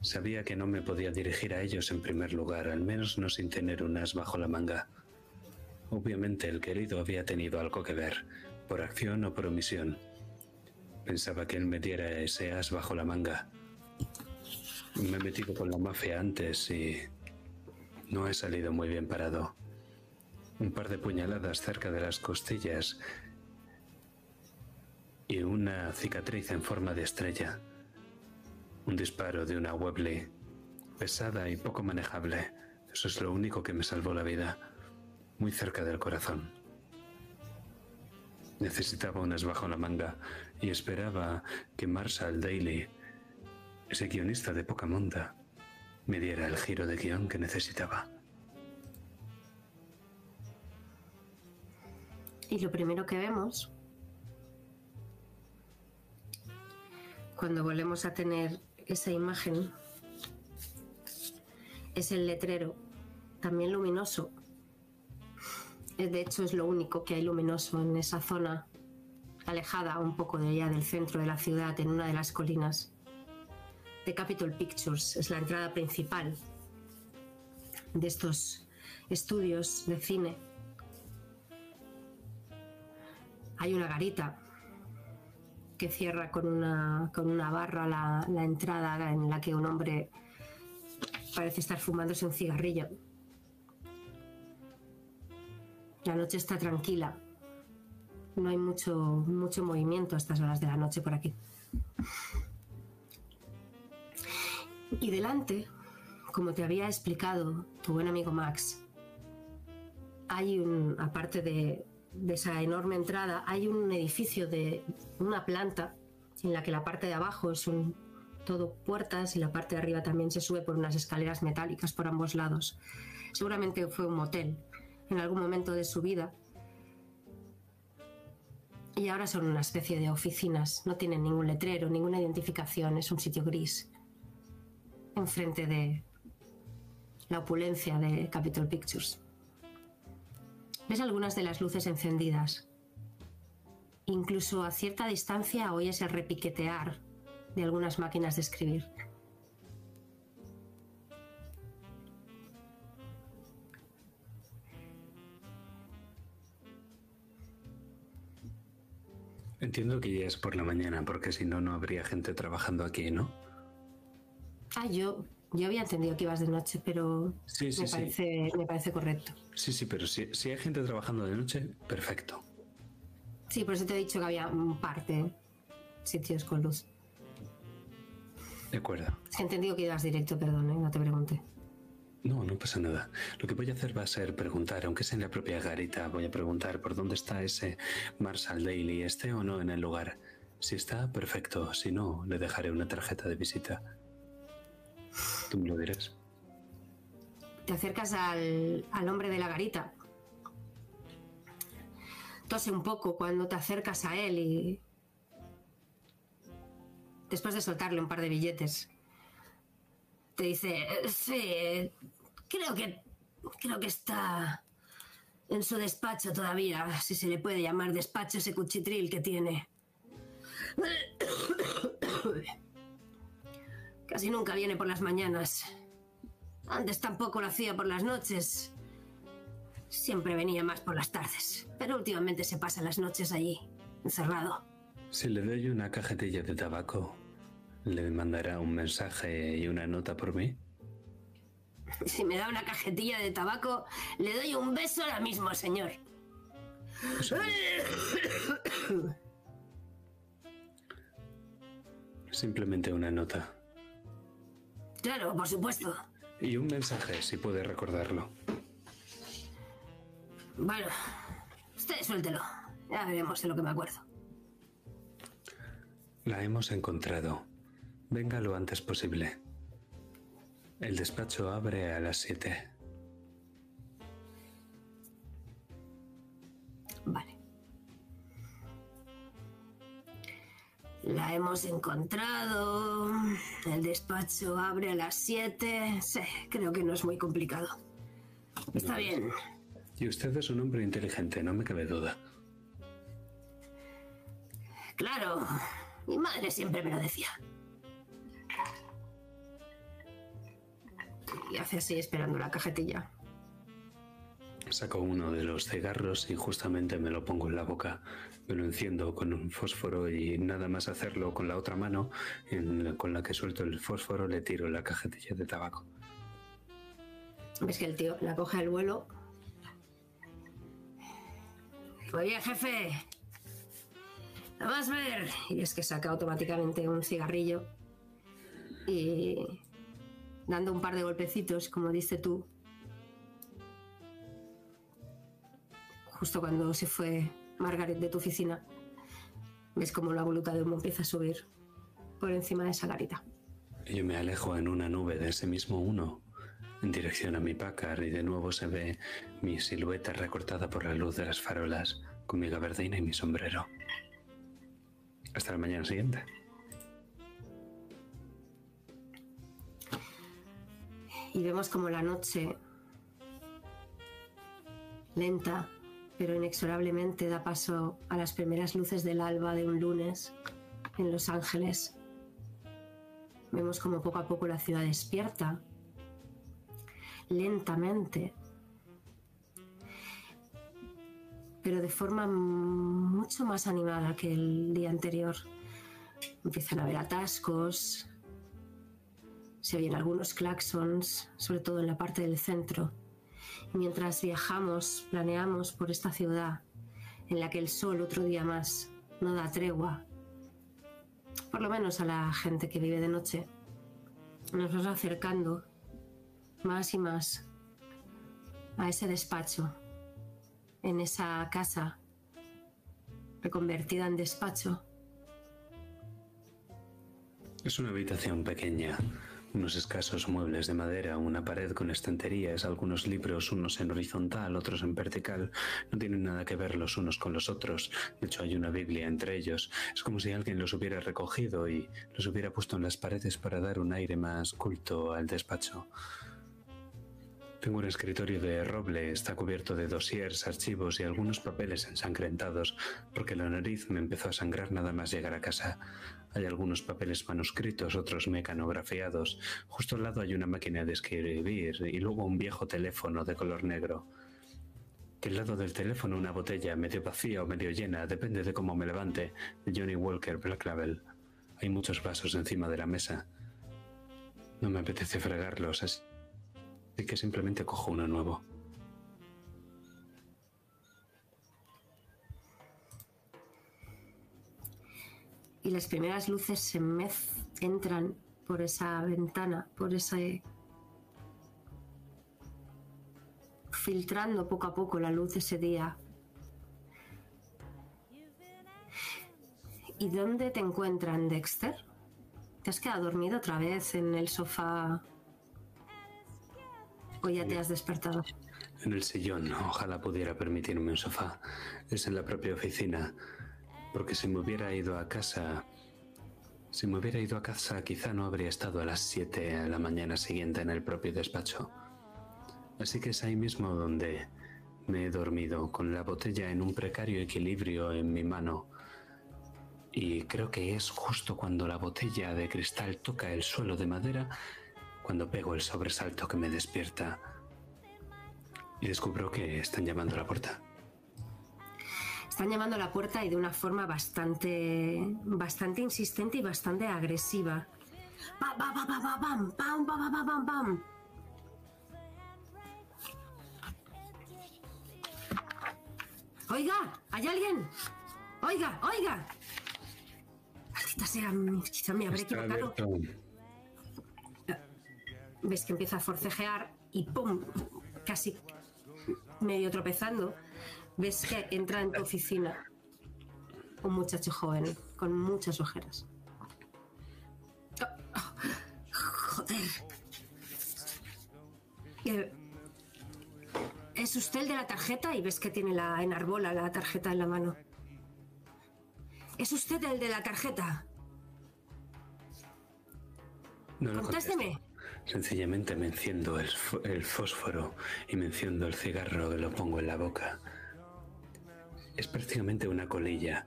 Sabía que no me podía dirigir a ellos en primer lugar, al menos no sin tener un as bajo la manga. Obviamente el querido había tenido algo que ver, por acción o por omisión. Pensaba que él me diera ese as bajo la manga. Me he metido con la mafia antes y no he salido muy bien parado. Un par de puñaladas cerca de las costillas y una cicatriz en forma de estrella. Un disparo de una Webley pesada y poco manejable. Eso es lo único que me salvó la vida. Muy cerca del corazón. Necesitaba unas bajo la manga y esperaba que Marshall Daly, ese guionista de poca monta, me diera el giro de guion que necesitaba. Y lo primero que vemos, cuando volvemos a tener esa imagen, es el letrero, también luminoso. De hecho, es lo único que hay luminoso en esa zona, alejada un poco de allá del centro de la ciudad, en una de las colinas. The Capitol Pictures es la entrada principal de estos estudios de cine. Hay una garita que cierra con una, con una barra la, la entrada en la que un hombre parece estar fumándose un cigarrillo. La noche está tranquila. No hay mucho, mucho movimiento a estas horas de la noche por aquí. Y delante, como te había explicado tu buen amigo Max, hay un, aparte de, de esa enorme entrada, hay un edificio de una planta en la que la parte de abajo es un todo puertas y la parte de arriba también se sube por unas escaleras metálicas por ambos lados. Seguramente fue un motel en algún momento de su vida. Y ahora son una especie de oficinas, no tienen ningún letrero, ninguna identificación, es un sitio gris. Enfrente de la opulencia de Capitol Pictures. Ves algunas de las luces encendidas. Incluso a cierta distancia oyes el repiquetear de algunas máquinas de escribir. Entiendo que ya es por la mañana, porque si no, no habría gente trabajando aquí, ¿no? Ah, yo, yo había entendido que ibas de noche, pero Sí, sí, me, sí. parece, me parece correcto. Sí, sí, pero si, si hay gente trabajando de noche, perfecto. Sí, por eso te he dicho que había un par de sitios con luz. De acuerdo. He entendido que ibas directo, perdón, ¿eh? no te pregunté. No, no pasa nada. Lo que voy a hacer va a ser preguntar, aunque sea en la propia garita, voy a preguntar por dónde está ese Marshall Daly, esté o no en el lugar. Si está, perfecto. Si no, le dejaré una tarjeta de visita. Tú me lo dirás. Te acercas al, al hombre de la garita. Tose un poco cuando te acercas a él y... Después de soltarle un par de billetes, te dice, "Eh, sí, creo que... Creo que está en su despacho todavía, si se le puede llamar despacho ese cuchitril que tiene. Casi nunca viene por las mañanas. Antes tampoco lo hacía por las noches. Siempre venía más por las tardes. Pero últimamente se pasa las noches allí, encerrado. Si le doy una cajetilla de tabaco, ¿le mandará un mensaje y una nota por mí? Si me da una cajetilla de tabaco, le doy un beso ahora mismo, señor. Simplemente una nota. Claro, por supuesto. Y un mensaje, si puede recordarlo. Bueno, usted suéltelo. Ya veremos de lo que me acuerdo. La hemos encontrado. Venga lo antes posible. El despacho abre a las 7. Vale. La hemos encontrado. El despacho abre a las 7. Sí, creo que no es muy complicado. Está bien. Y usted es un hombre inteligente, no me cabe duda. Claro. Mi madre siempre me lo decía. Y hace así esperando la cajetilla. Saco uno de los cigarros y justamente me lo pongo en la boca. Me lo enciendo con un fósforo y nada más hacerlo con la otra mano, en con la que suelto el fósforo, le tiro la cajetilla de tabaco. Ves que el tío la coge al vuelo. Bien, jefe. Nada más ver. Y es que saca automáticamente un cigarrillo. Y dando un par de golpecitos, como diste tú. Justo cuando se fue Margaret de tu oficina, ves como la voluta de humo empieza a subir por encima de esa garita. Yo me alejo en una nube de ese mismo uno, en dirección a mi Packard, y de nuevo se ve mi silueta recortada por la luz de las farolas, con mi gabardina y mi sombrero. Hasta la mañana siguiente. Y vemos como la noche lenta pero inexorablemente da paso a las primeras luces del alba de un lunes en Los Ángeles. Vemos como poco a poco la ciudad despierta. lentamente, pero de forma mucho más animada que el día anterior. Empiezan a haber atascos, se oyen algunos claxons, sobre todo en la parte del centro. Y mientras viajamos, planeamos por esta ciudad en la que el sol otro día más no da tregua, por lo menos a la gente que vive de noche, nos vamos acercando más y más a ese despacho, en esa casa reconvertida en despacho. Es una habitación pequeña, unos escasos muebles de madera, una pared con estanterías, algunos libros, unos en horizontal, otros en vertical. No tienen nada que ver los unos con los otros. De hecho, hay una Biblia entre ellos. Es como si alguien los hubiera recogido y los hubiera puesto en las paredes para dar un aire más culto al despacho. Tengo un escritorio de roble, está cubierto de dossiers, archivos y algunos papeles ensangrentados, porque la nariz me empezó a sangrar nada más llegar a casa. Hay algunos papeles manuscritos, otros mecanografiados. Justo al lado hay una máquina de escribir y luego un viejo teléfono de color negro. Al lado del teléfono una botella medio vacía o medio llena, depende de cómo me levante, de Johnny Walker Black Label. Hay muchos vasos encima de la mesa. No me apetece fregarlos, así que simplemente cojo uno nuevo. Y las primeras luces se mez entran por esa ventana, por ese filtrando poco a poco la luz de ese día. ¿Y dónde te encuentran, Dexter? ¿Te has quedado dormido otra vez en el sofá? ¿O ya te has despertado? En el sillón, ojalá pudiera permitirme un sofá. Es en la propia oficina. Porque si me hubiera ido a casa... Si me hubiera ido a casa quizá no habría estado a las 7 de la mañana siguiente en el propio despacho. Así que es ahí mismo donde me he dormido, con la botella en un precario equilibrio en mi mano. Y creo que es justo cuando la botella de cristal toca el suelo de madera, cuando pego el sobresalto que me despierta. Y descubro que están llamando a la puerta. Están llamando a la puerta y de una forma bastante, bastante insistente y bastante agresiva. Pam, pam, pa, pa, pa, pam, pam. Oiga, ¿hay alguien? Oiga, oiga. Maldita sea, quizá me habré Está equivocado. abierto. ves que empieza a forcejear y ¡pum! casi medio tropezando, ves que entra en tu oficina un muchacho joven con muchas ojeras. Oh, oh, joder. Eh, ¿Es usted el de la tarjeta? Y ves que tiene la enarbola la tarjeta en la mano. ¿Es usted el de la tarjeta? No lo Contésteme. contesto. Sencillamente me enciendo el, el fósforo y me enciendo el cigarro y lo pongo en la boca. Es prácticamente una colilla.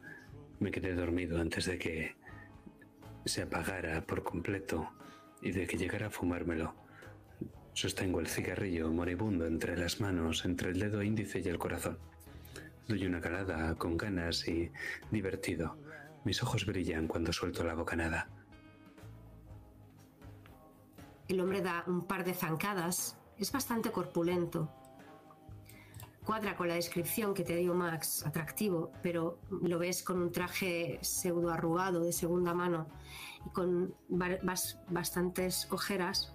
Me quedé dormido antes de que se apagara por completo y de que llegara a fumármelo. Sostengo el cigarrillo moribundo entre las manos, entre el dedo índice y el corazón. Doy una calada con ganas y divertido. Mis ojos brillan cuando suelto la bocanada. El hombre da un par de zancadas. Es bastante corpulento. Cuadra con la descripción que te dio Max, atractivo, pero lo ves con un traje pseudo arrugado de segunda mano y con ba- bas- bastantes ojeras.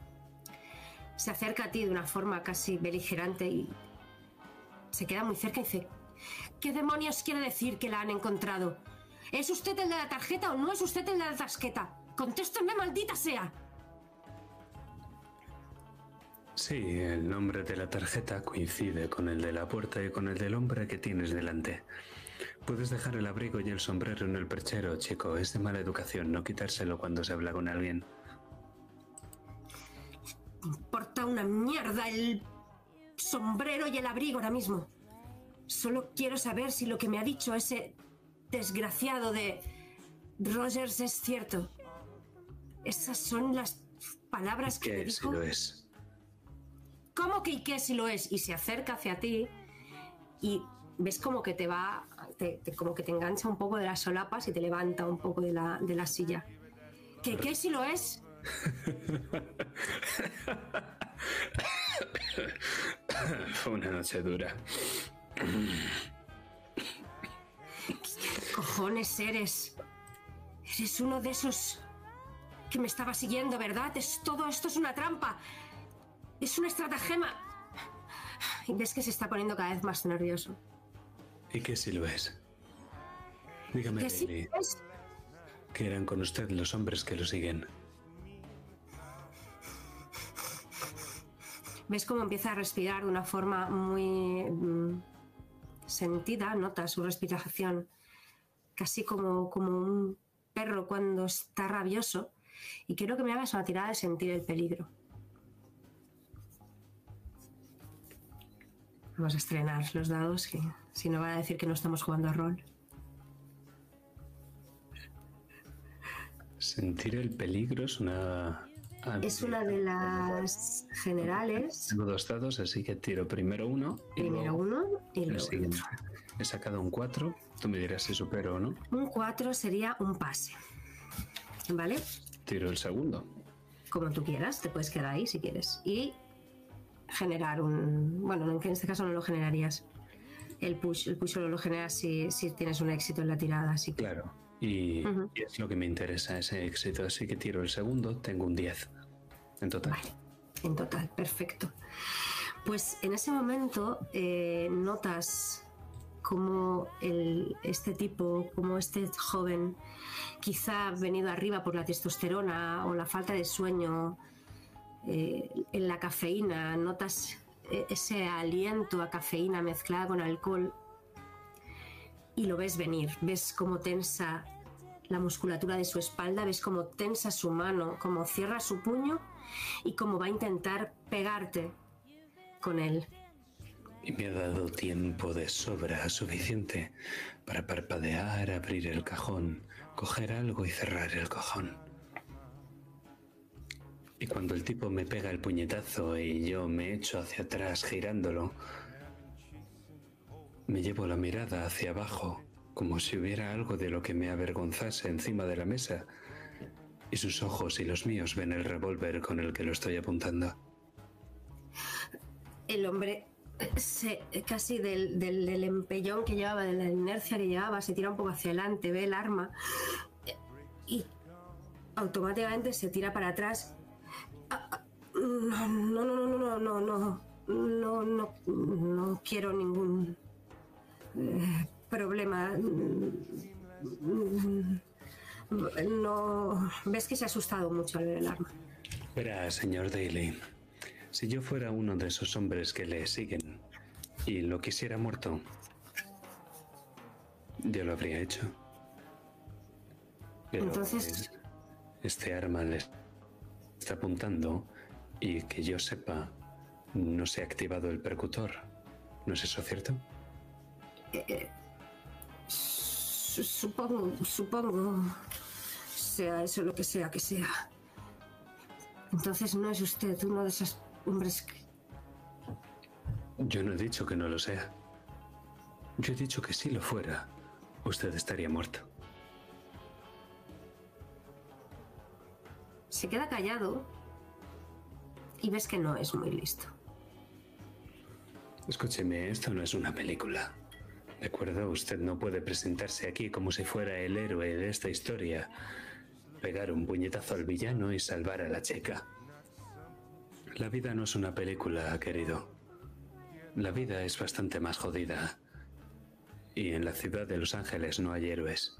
Se acerca a ti de una forma casi beligerante y se queda muy cerca y dice, ¿qué demonios quiere decir que la han encontrado? ¿Es usted el de la tarjeta o no es usted el de la tarjeta? Contésteme, maldita sea. Sí, el nombre de la tarjeta coincide con el de la puerta y con el del hombre que tienes delante. Puedes dejar el abrigo y el sombrero en el perchero, chico. Es de mala educación no quitárselo cuando se habla con alguien. importa una mierda el sombrero y el abrigo ahora mismo. Solo quiero saber si lo que me ha dicho ese desgraciado de Rogers es cierto. Esas son las palabras que me Que sí dijo. lo es. ¿Cómo que y qué si lo es? Y se acerca hacia ti y ves como que te va, te- te- como que te engancha un poco de las solapas y te levanta un poco de la, de la silla. ¿Que qué si lo es? Fue una noche dura. cojones eres? Eres uno de esos que me estaba siguiendo, ¿verdad? Es, todo esto es una trampa. Es una estratagema. Y ves que se está poniendo cada vez más nervioso. ¿Y qué si lo es? Dígame, sí Lily, es. eran con usted los hombres que lo siguen. Ves cómo empieza a respirar de una forma muy mm, sentida, nota su respiración, casi como, como un perro cuando está rabioso. Y quiero que me hagas una tirada de sentir el peligro. Vamos a estrenar los dados, que si no van a decir que no estamos jugando a rol. Sentir el peligro es una... Es una de las generales. Tengo dos dados, así que tiro primero uno. y Primero luego uno y luego siguiente. otro. He sacado un 4. Tú me dirás si supero o no. Un 4 sería un pase. ¿Vale? Tiro el segundo. como tú quieras, te puedes quedar ahí si quieres. Y generar un. Bueno, en este caso no lo generarías. El push, el push solo lo generas si, si tienes un éxito en la tirada, así que. Claro. Y, es lo que me interesa, ese éxito. Así que tiro el segundo. Tengo un 10 en total. Vale, en total, perfecto. Pues en ese momento eh, notas como el, este tipo, como este joven, quizá venido arriba por la testosterona o la falta de sueño, eh, en la cafeína, notas eh, ese aliento a cafeína mezclada con alcohol y lo ves venir, ves cómo tensa la musculatura de su espalda, ves cómo tensa su mano, cómo cierra su puño y cómo va a intentar pegarte con él. Y me ha dado tiempo de sobra suficiente para parpadear, abrir el cajón, coger algo y cerrar el cajón. Y cuando el tipo me pega el puñetazo y yo me echo hacia atrás girándolo, me llevo la mirada hacia abajo, como si hubiera algo de lo que me avergonzase encima de la mesa, y sus ojos y los míos ven el revólver con el que lo estoy apuntando. El hombre se, casi del, del- del empellón que llevaba, de la inercia que llevaba, se tira un poco hacia adelante, ve el arma y automáticamente se tira para atrás. No, no, no, no, no, no, no, no, no, quiero ningún eh, problema. No, ves que se ha asustado mucho al ver el arma. Verá, señor Daly, si yo fuera uno de esos hombres que le siguen y lo quisiera muerto, yo lo habría hecho. Pero Entonces- este arma le está apuntando y que yo sepa, no se ha activado el percutor. ¿No es eso cierto? Su- Supongo, supongo, sea eso lo que sea que sea. Entonces no es usted uno de esos hombres que... Yo no he dicho que no lo sea. Yo he dicho que si lo fuera, usted estaría muerto. Se queda callado y ves que no es muy listo. Escúcheme, esto no es una película. ¿De acuerdo? Usted no puede presentarse aquí como si fuera el héroe de esta historia. Pegar un puñetazo al villano y salvar a la chica. La vida no es una película, querido. La vida es bastante más jodida. Y en la ciudad de Los Ángeles no hay héroes.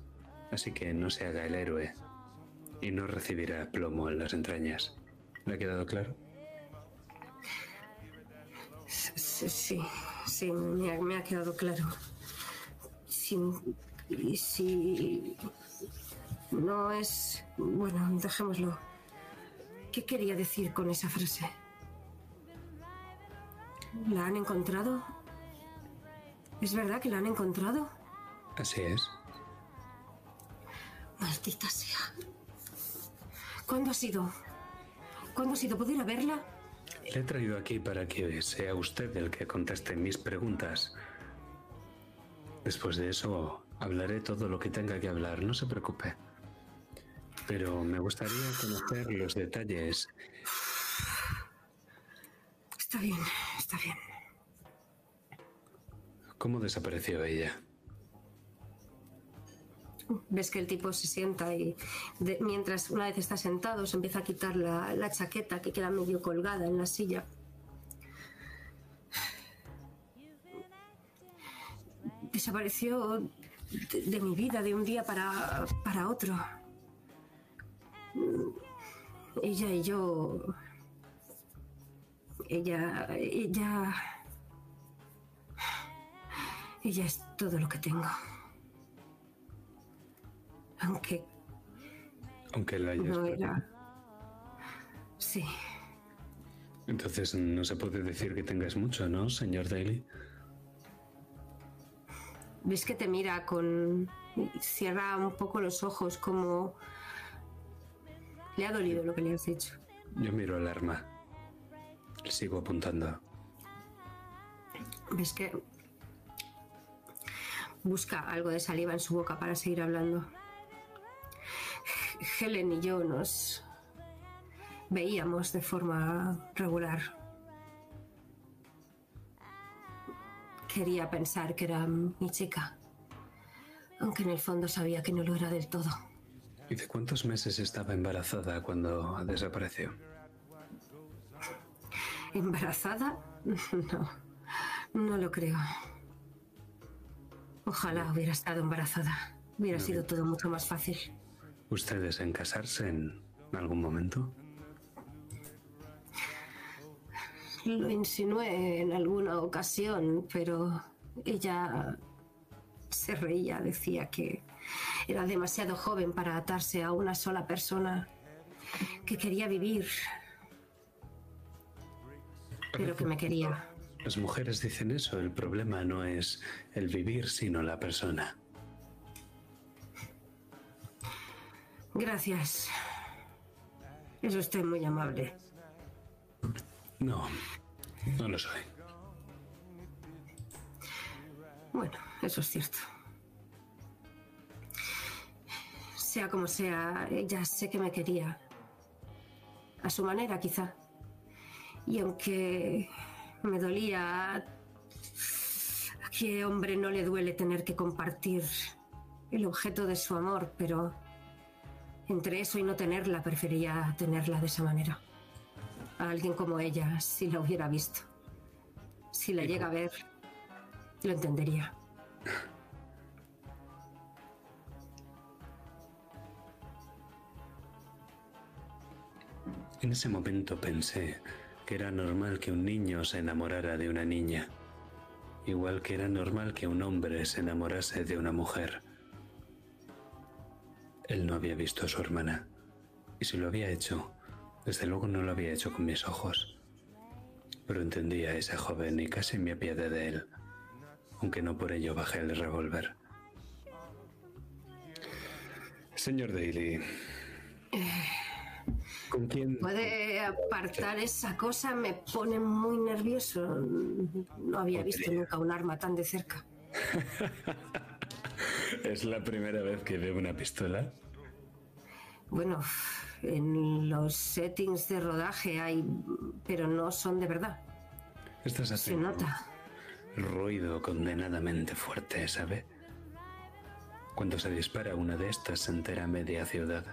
Así que no se haga el héroe. Y no recibirá plomo en las entrañas. ¿Le ha quedado claro? Sí, sí, sí, me ha, me ha quedado claro. Si, si no es... Bueno, dejémoslo. ¿Qué quería decir con esa frase? ¿La han encontrado? ¿Es verdad que la han encontrado? Así es. Maldita sea. ¿Cuándo ha sido? ¿Cuándo ha sido? ¿Puedo ir a verla? Le he traído aquí para que sea usted el que conteste mis preguntas. Después de eso, hablaré todo lo que tenga que hablar, no se preocupe. Pero me gustaría conocer los detalles. Está bien, está bien. ¿Cómo desapareció ella? Ves que el tipo se sienta y de- mientras una vez está sentado se empieza a quitar la, chaqueta que queda medio colgada en la silla. Desapareció de, de mi vida de un día para, para otro. Ella y yo... Ella... Ella... Ella es todo lo que tengo. Aunque Aunque la hayas no era. Sí, Entonces no se puede decir que tengas mucho, ¿no, señor Daly? ves que te mira con. Cierra un poco los ojos, como. Le ha dolido lo que le has dicho. Yo miro el arma. Le sigo apuntando. Ves que. Busca algo de saliva en su boca para seguir hablando. Helen y yo nos veíamos de forma regular. Quería pensar que era mi chica, aunque en el fondo sabía que no lo era del todo. ¿Y de cuántos meses estaba embarazada cuando desapareció? ¿Embarazada? No, no lo creo. Ojalá hubiera estado embarazada. Hubiera sido todo mucho más fácil. ¿Ustedes en casarse en algún momento? Lo insinué en alguna ocasión, pero ella se reía, decía que era demasiado joven para atarse a una sola persona, que quería vivir, pero que me quería. Las mujeres dicen eso, el problema no es el vivir, sino la persona. Gracias. Es usted muy amable. No, no lo soy. Bueno, eso es cierto. Sea como sea, ella sé que me quería. A su manera, quizá. Y aunque me dolía, a qué hombre no le duele tener que compartir el objeto de su amor, pero entre eso y no tenerla, prefería tenerla de esa manera. A alguien como ella, si la hubiera visto. Si la llega a ver, lo entendería. En ese momento pensé que era normal que un niño se enamorara de una niña, igual que era normal que un hombre se enamorase de una mujer. Él no había visto a su hermana, y si lo había hecho, desde luego no lo había hecho con mis ojos. Pero entendía a ese joven y casi me apiadé de él, aunque no por ello bajé el revólver. Señor Daly, ¿con quién? Puede apartar esa cosa, me pone muy nervioso. No había visto nunca un arma tan de cerca. ¿Es la primera vez que veo una pistola? Bueno, en los settings de rodaje hay, pero no son de verdad. Estás Se haciendo nota. ruido condenadamente fuerte, ¿sabe? Cuando se dispara una de estas se entera media ciudad.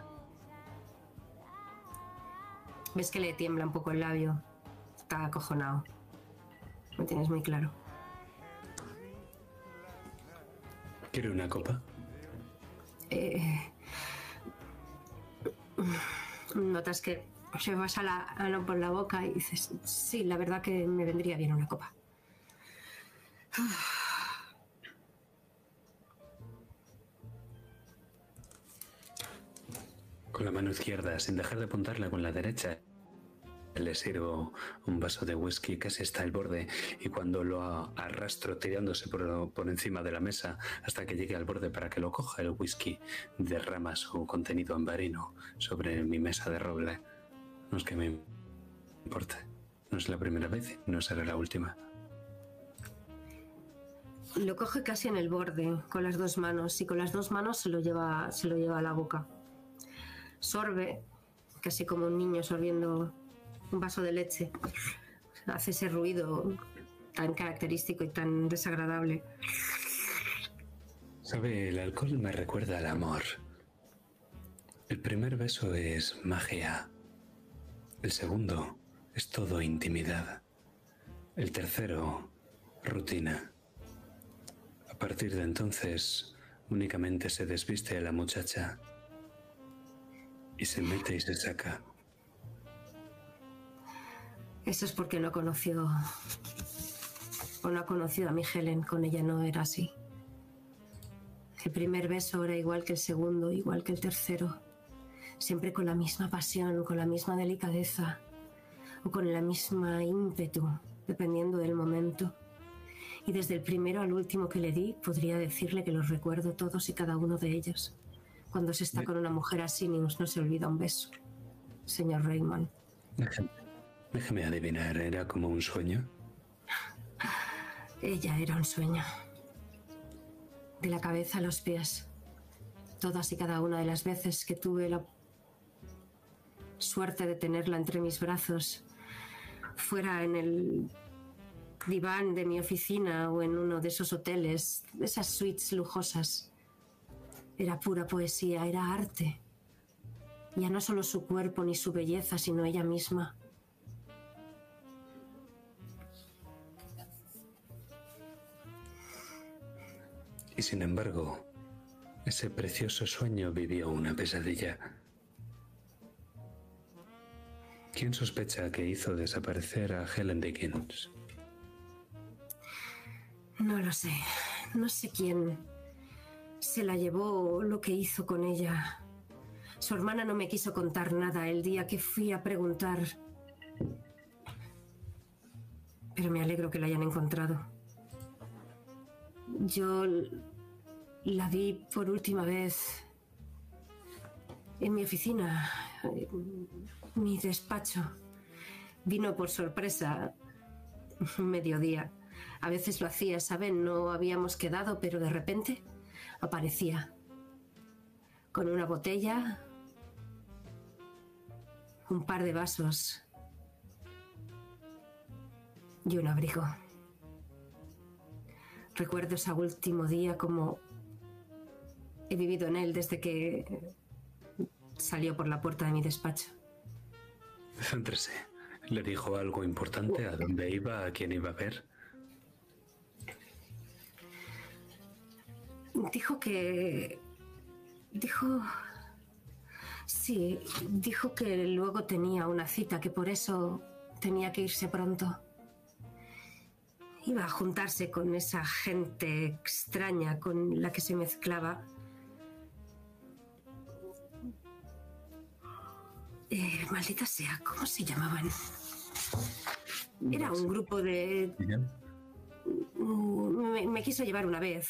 Ves que le tiembla un poco el labio. Está acojonado. Lo tienes muy claro. ¿Quiere una copa? Eh, notas que se pasa la mano por la boca y dices, sí, la verdad que me vendría bien una copa. Con la mano izquierda, sin dejar de apuntarla con la derecha. Le sirvo un vaso de whisky casi hasta el borde y cuando lo arrastro tirándose por, por encima de la mesa hasta que llegue al borde para que lo coja, el whisky derrama su contenido ambarino sobre mi mesa de roble. No es que me importe, No es la primera vez, no será la última. Lo coge casi en el borde, con las dos manos, y con las dos manos se lo lleva, se lo lleva a la boca. Sorbe, casi como un niño sorbiendo un vaso de leche. Hace ese ruido tan característico y tan desagradable. Sabe, el alcohol me recuerda al amor. El primer beso es magia. El segundo es todo intimidad. El tercero, rutina. A partir de entonces, únicamente se desviste a la muchacha y se mete y se saca. Eso es porque no conoció o no ha conocido a mi Helen. Con ella no era así. El primer beso era igual que el segundo, igual que el tercero. Siempre con la misma pasión, con la misma delicadeza o con la misma ímpetu, dependiendo del momento. Y desde el primero al último que le di, podría decirle que los recuerdo todos y cada uno de ellos. Cuando se está con una mujer así, no se olvida un beso. Señor Raymond. Déjeme, adivinar, ¿era como un sueño? Ella era un sueño. De la cabeza a los pies. Todas y cada una de las veces que tuve la suerte de tenerla entre mis brazos, fuera en el diván de mi oficina o en uno de esos hoteles, esas suites lujosas. Era pura poesía, era arte. Ya no solo su cuerpo ni su belleza, sino ella misma. Y sin embargo, ese precioso sueño vivió una pesadilla. ¿Quién sospecha que hizo desaparecer a Helen Dickens? No lo sé. No sé quién se la llevó o lo que hizo con ella. Su hermana no me quiso contar nada el día que fui a preguntar. Pero me alegro que la hayan encontrado. Yo la vi por última vez en mi oficina, mi despacho. Vino por sorpresa, mediodía. A veces lo hacía, ¿saben? No habíamos quedado, pero de repente aparecía. Con una botella, un par de vasos y un abrigo. Recuerdo ese último día como he vivido en él desde que salió por la puerta de mi despacho. Céntrese. ¿Le dijo algo importante? ¿A dónde iba? ¿A quién iba a ver? Dijo que... Dijo... Sí, dijo que luego tenía una cita, que por eso tenía que irse pronto. Iba a juntarse con esa gente extraña con la que se mezclaba. Eh, maldita sea, ¿cómo se llamaban? Era un grupo de... Me, me quiso llevar una vez.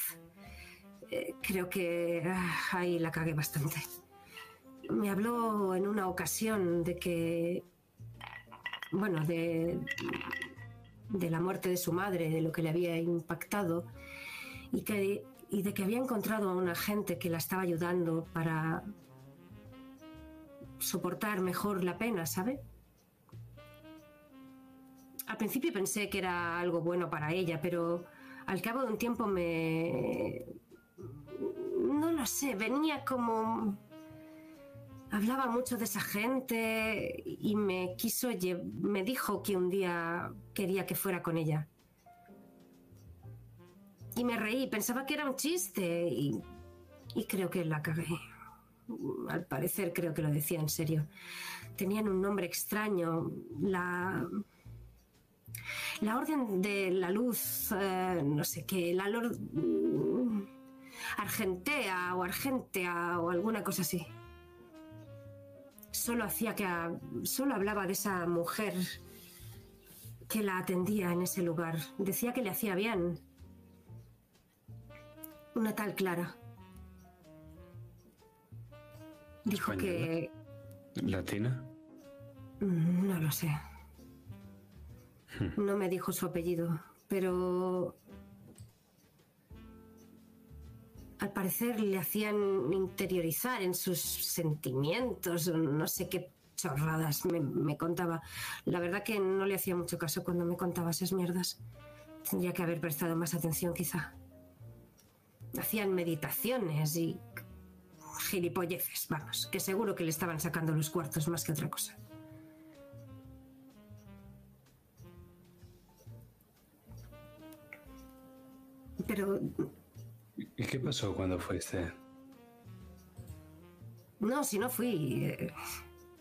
Eh, creo que ah, ahí la cagué bastante. Me habló en una ocasión de que... Bueno, de, de la muerte de su madre, de lo que le había impactado y, que, y de que había encontrado a una gente que la estaba ayudando para soportar mejor la pena, ¿sabe? Al principio pensé que era algo bueno para ella, pero al cabo de un tiempo me... No lo sé, venía como... Hablaba mucho de esa gente y me quiso... Me dijo que un día quería que fuera con ella. Y me reí, pensaba que era un chiste y, creo que la cagué. Al parecer creo que lo decía en serio. Tenían un nombre extraño. La... La Orden de la Luz, eh, no sé qué, la Lord... Argentea o Argentea o alguna cosa así. Solo hacía que... a- Solo hablaba de esa mujer que la atendía en ese lugar. Decía que le hacía bien. Una tal Clara. Dijo Española. que... ¿Latina? Mm, No lo sé. No me dijo su apellido, pero al parecer le hacían interiorizar en sus sentimientos, no sé qué chorradas me, me contaba. La verdad que no le hacía mucho caso cuando me contaba esas mierdas. Tendría que haber prestado más atención quizá. Hacían meditaciones y gilipolleces, vamos, que seguro que le estaban sacando los cuartos más que otra cosa. Pero ¿Y qué pasó cuando fuiste? no, si no fui. eh,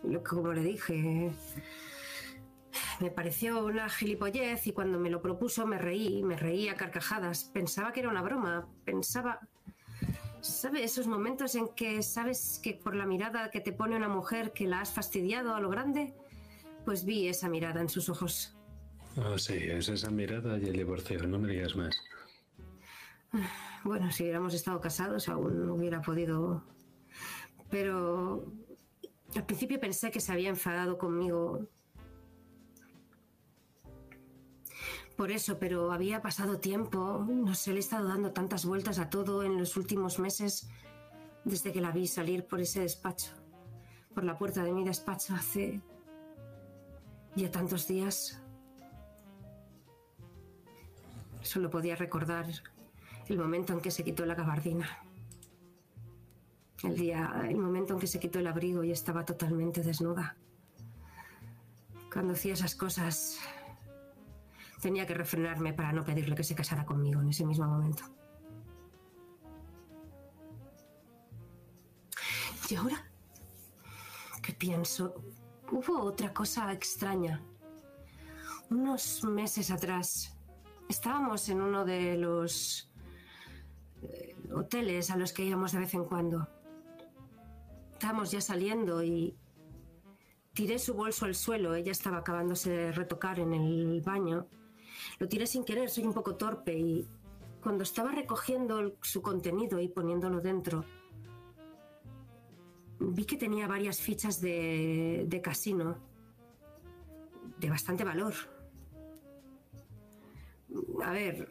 lo que como le dije. Me pareció una gilipollez y cuando me lo propuso me reí, me reí a carcajadas. Pensaba que era una broma, pensaba... ¿Sabes esos momentos en que sabes que por la mirada que te pone una mujer que la has fastidiado a lo grande? Pues vi esa mirada en sus ojos. Oh, sí, es esa mirada y el divorcio, no me digas más. Bueno, si hubiéramos estado casados aún hubiera podido... Pero al principio pensé que se había enfadado conmigo. Por eso, pero había pasado tiempo. No sé, le he estado dando tantas vueltas a todo en los últimos meses desde que la vi salir por ese despacho. Por la puerta de mi despacho hace ya tantos días. Solo podía recordar el momento en que se quitó la gabardina. El día, el momento en que se quitó el abrigo y estaba totalmente desnuda. Cuando hacía esas cosas, tenía que refrenarme para no pedirle que se casara conmigo en ese mismo momento. Y ahora, ¿qué pienso? Hubo otra cosa extraña. Unos meses atrás, estábamos en uno de los hoteles a los que íbamos de vez en cuando. Estábamos ya saliendo y tiré su bolso al suelo. Ella estaba acabándose de retocar en el baño. Lo tiré sin querer, soy un poco torpe y cuando estaba recogiendo su contenido y poniéndolo dentro, vi que tenía varias fichas de casino de bastante valor. A ver,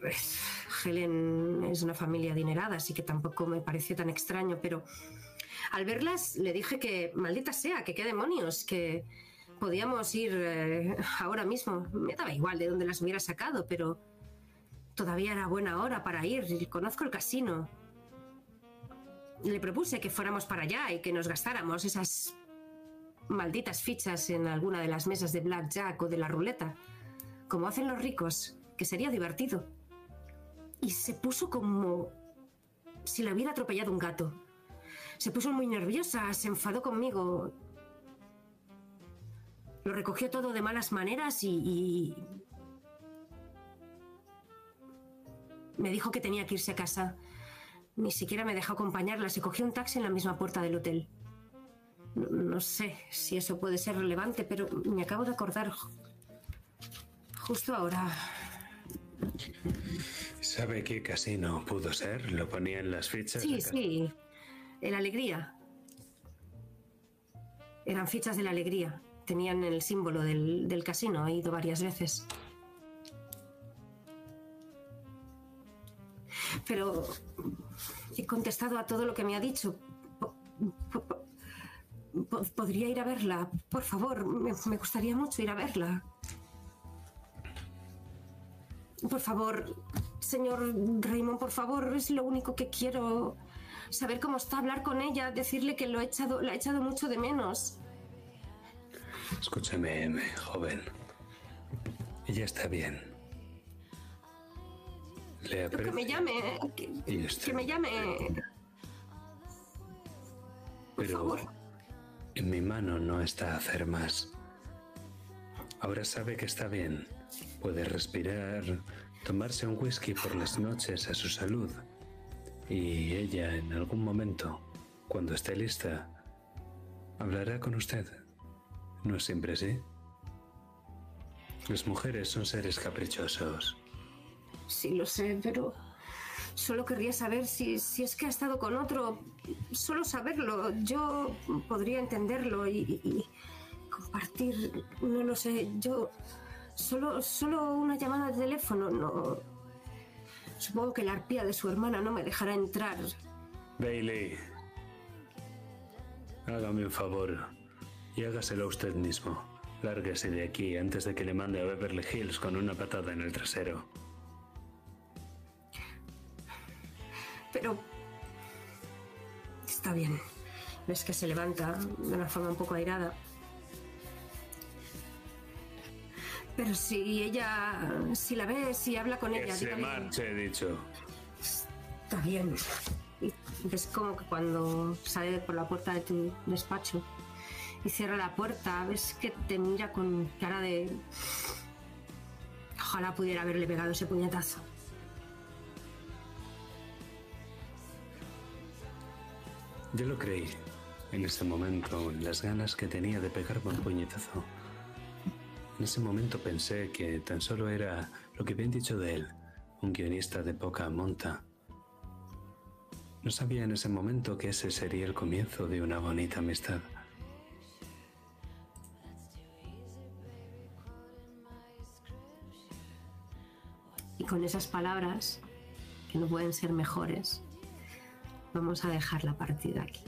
Helen es una familia adinerada, así que tampoco me pareció tan extraño, pero al verlas le dije que, maldita sea, que qué demonios, que podíamos ir eh, ahora mismo. Me daba igual de dónde las hubiera sacado, pero todavía era buena hora para ir. Conozco el casino. Le propuse que fuéramos para allá y que nos gastáramos esas malditas fichas en alguna de las mesas de blackjack o de la ruleta, como hacen los ricos, que sería divertido. Y se puso como si le hubiera atropellado un gato. Se puso muy nerviosa, se enfadó conmigo. Lo recogió todo de malas maneras y, me dijo que tenía que irse a casa. Ni siquiera me dejó acompañarla. Se cogió un taxi en la misma puerta del hotel. No, sé si eso puede ser relevante, pero me acabo de acordar ju- justo ahora. ¿Sabe qué casino pudo ser? ¿Lo ponía en las fichas? Sí, sí. El Alegría. Eran fichas de la Alegría. Tenían el símbolo del, del casino. He ido varias veces. Pero he contestado a todo lo que me ha dicho. Po- po- po- po- ¿Podría ir a verla? Por favor, me, me gustaría mucho ir a verla. Por favor, señor Raymond, por favor, es lo único que quiero. Saber cómo está, hablar con ella, decirle que lo he echado, la he echado mucho de menos. Escúchame, joven. Ella está bien. Le Que me llame, que, me llame. Por Pero favor. en mi mano no está hacer más. Ahora sabe que está bien. Puede respirar, tomarse un whisky por las noches a su salud. Y ella en algún momento, cuando esté lista, hablará con usted. No es siempre así. Las mujeres son seres caprichosos. Sí, lo sé, pero solo querría saber si, si es que ha estado con otro. Solo saberlo. Yo podría entenderlo y, compartir. No lo sé. Yo Solo, solo una llamada de teléfono, no. Supongo que la arpía de su hermana no me dejará entrar. Bailey, hágame un favor y hágaselo usted mismo. Lárguese de aquí antes de que le mande a Beverly Hills con una patada en el trasero. Pero... Está bien. Ves que se levanta de una forma un poco airada. Pero si ella... Si la ves, si habla con Que ella... se dígale- marche, he dicho. Está bien. Y ves como que cuando sale por la puerta de tu despacho y cierra la puerta, ves que te mira con cara de... Ojalá pudiera haberle pegado ese puñetazo. Yo lo creí. En ese momento, en las ganas que tenía de pegarme un puñetazo. En ese momento pensé que tan solo era lo que habían dicho de él, un guionista de poca monta. No sabía en ese momento que ese sería el comienzo de una bonita amistad. Y con esas palabras, que no pueden ser mejores, vamos a dejar la partida aquí.